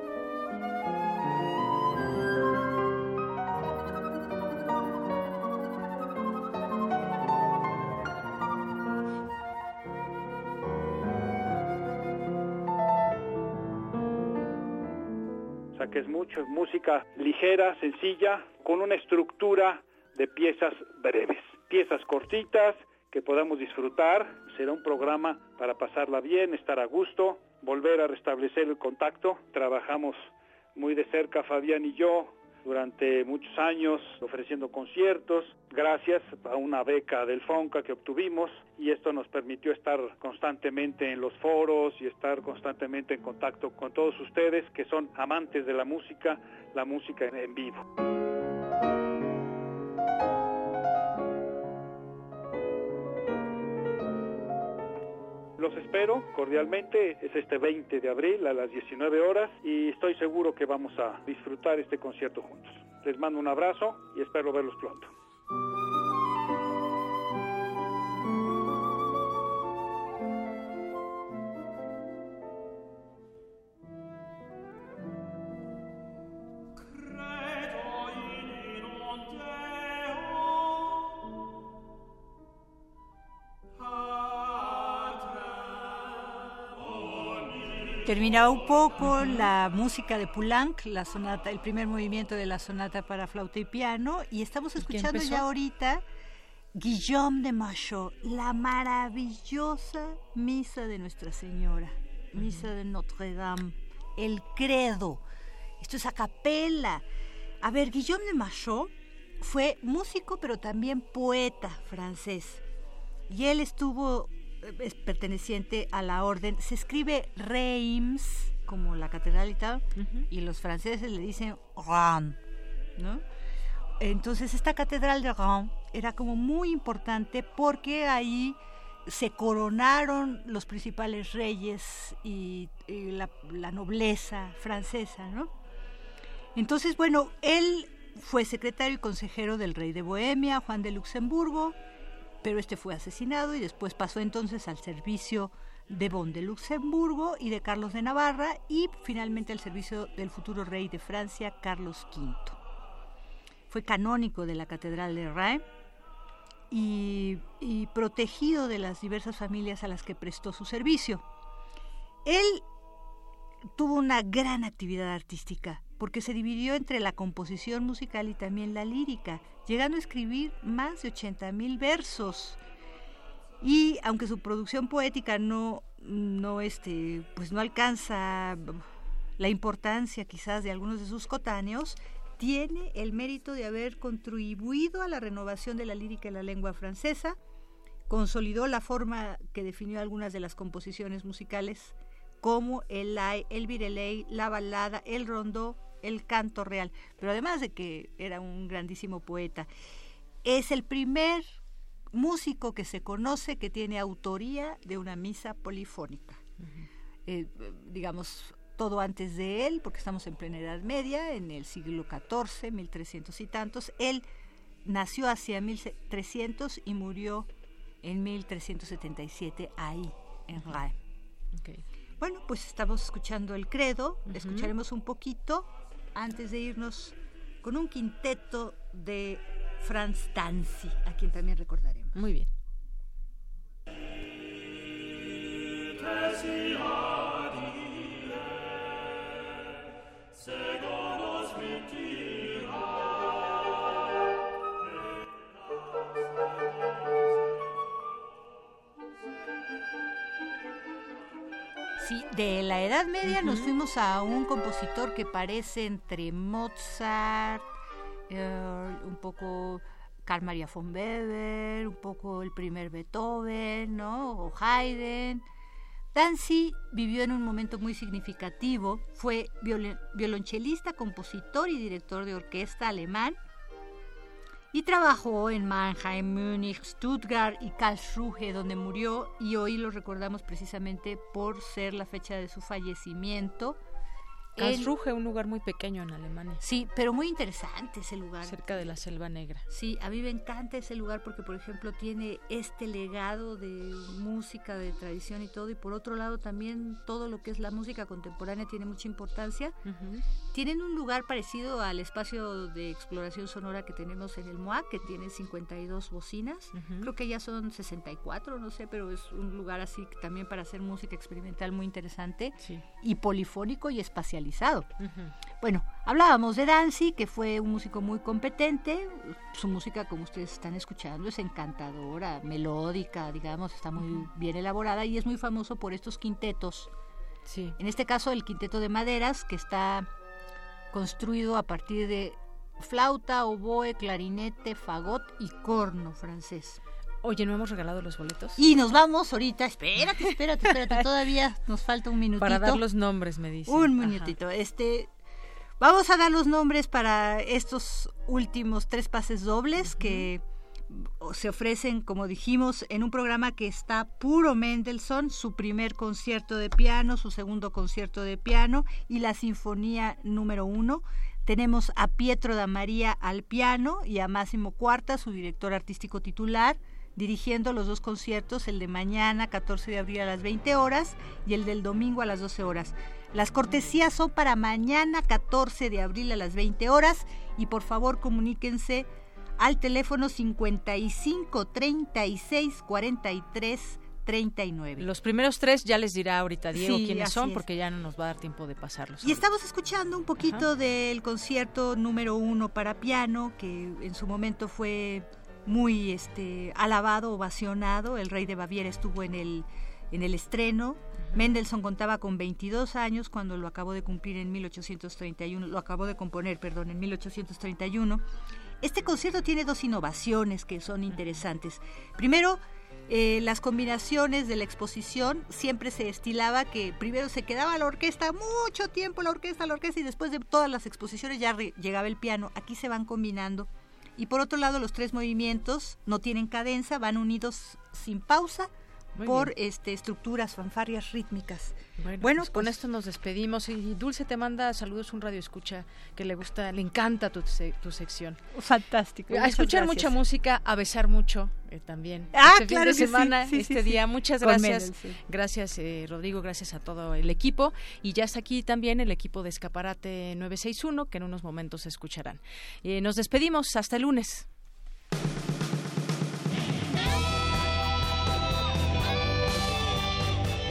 Que es mucho, música ligera, sencilla, con una estructura de piezas breves, piezas cortitas que podamos disfrutar. Será un programa para pasarla bien, estar a gusto, volver a restablecer el contacto. Trabajamos muy de cerca Fabián y yo durante muchos años ofreciendo conciertos, gracias a una beca del FONCA que obtuvimos y esto nos permitió estar constantemente en los foros y estar constantemente en contacto con todos ustedes que son amantes de la música, la música en vivo. Los espero cordialmente, es este 20 de abril a las 19 horas y estoy seguro que vamos a disfrutar este concierto juntos. Les mando un abrazo y espero verlos pronto. Terminaba un poco la música de Poulenc, la sonata, el primer movimiento de la sonata para flauta y piano, y estamos escuchando ya ahorita Guillaume de Machaut, la maravillosa misa de Nuestra Señora, misa de Notre Dame, el credo. Esto es a capella. A ver, Guillaume de Machaut fue músico, pero también poeta francés. Y él estuvo es perteneciente a la orden. Se escribe Reims, como la catedral y tal, y los franceses le dicen Reims, ¿no? Entonces esta catedral de Reims era como muy importante porque ahí se coronaron los principales reyes y, la, la, nobleza francesa, ¿no? Entonces, bueno, él fue secretario y consejero del rey de Bohemia, Juan de Luxemburgo, pero este fue asesinado y después pasó entonces al servicio de Bon de Luxemburgo y de Carlos de Navarra y finalmente al servicio del futuro rey de Francia, Carlos V. Fue canónico de la Catedral de Reims y protegido de las diversas familias a las que prestó su servicio. Él tuvo una gran actividad artística porque se dividió entre la composición musical y también la lírica, llegando a escribir más de 80 mil versos. Y aunque su producción poética no, no, este, pues no alcanza la importancia quizás de algunos de sus cotáneos, tiene el mérito de haber contribuido a la renovación de la lírica en la lengua francesa, consolidó la forma que definió algunas de las composiciones musicales como el lai, el virelei, la balada, el rondó, el canto real. Pero además de que era un grandísimo poeta, es el primer músico que se conoce que tiene autoría de una misa polifónica. Eh, digamos, todo antes de él, porque estamos en plena Edad Media, en el siglo XIV, 1300 y tantos. Él nació hacia 1300 y murió en 1377 ahí, en Reims. Bueno, pues estamos escuchando el credo, escucharemos un poquito antes de irnos con un quinteto de Franz Tanzi, a quien también recordaremos. Muy bien. Sí, de la Edad Media nos fuimos a un compositor que parece entre Mozart, eh, un poco Carl Maria von Weber, un poco el primer Beethoven, ¿no? O Haydn. Danzi vivió en un momento muy significativo, fue violonchelista, compositor y director de orquesta alemán Y trabajó en Mannheim, Múnich, Stuttgart y Karlsruhe, donde murió y hoy lo recordamos precisamente por ser la fecha de su fallecimiento Karlsruhe, un lugar muy pequeño en Alemania. Sí, pero muy interesante ese lugar. Cerca de la Selva Negra. Sí, a mí me encanta ese lugar porque, por ejemplo, tiene este legado de música, de tradición y todo, y por otro lado también todo lo que es la música contemporánea tiene mucha importancia. Tienen un lugar parecido al espacio de exploración sonora que tenemos en el MOAC, que tiene 52 bocinas. Creo que ya son 64, no sé, pero es un lugar así también para hacer música experimental muy interesante y polifónico y espacial bueno, hablábamos de Danzig, que fue un músico muy competente. Su música, como ustedes están escuchando, es encantadora, melódica, digamos, está muy bien elaborada y es muy famoso por estos quintetos. Sí. En este caso, el quinteto de maderas, que está construido a partir de flauta, oboe, clarinete, fagot y corno francés. Oye, ¿no hemos regalado los boletos? Y nos vamos ahorita. Espérate, espérate, espérate. Todavía nos falta un minutito. Para dar los nombres, me dice. Un minutito. Este, vamos a dar los nombres para estos últimos tres pases dobles que se ofrecen, como dijimos, en un programa que está puro Mendelssohn, su primer concierto de piano, su segundo concierto de piano y la sinfonía número uno. Tenemos a Pietro da María al piano y a Máximo Cuarta, su director artístico titular dirigiendo los dos conciertos, el de mañana 14 de abril a las 20 horas y el del domingo a las 12 horas. Las cortesías son para mañana 14 de abril a las 20 horas y por favor comuníquense al teléfono 55 36 43 39. Los primeros tres ya les dirá ahorita Diego quiénes son, porque ya no nos va a dar tiempo de pasarlos. Y estamos escuchando un poquito del concierto número uno para piano, que en su momento fue muy este, alabado, ovacionado. El rey de Baviera estuvo en el, en el estreno. Mendelssohn contaba con 22 años cuando lo acabó de cumplir en 1831, lo acabó de componer, perdón, en 1831. Este concierto tiene dos innovaciones que son interesantes. Primero, eh, las combinaciones de la exposición siempre se estilaba que primero se quedaba la orquesta mucho tiempo la orquesta la orquesta y después de todas las exposiciones ya llegaba el piano aquí se van combinando y por otro lado, los tres movimientos no tienen cadenza, van unidos sin pausa por este, estructuras fanfarias rítmicas. Bueno, pues con pues esto nos despedimos y Dulce te manda saludos un radio escucha que le gusta, le encanta tu, tu sección. Fantástico. A escuchar mucha música, a besar mucho eh, también. Ah, este claro fin de semana, este día. Muchas gracias. gracias eh, Rodrigo, gracias a todo el equipo y ya está aquí también el equipo de Escaparate 961 que en unos momentos escucharán. Eh, nos despedimos hasta el lunes.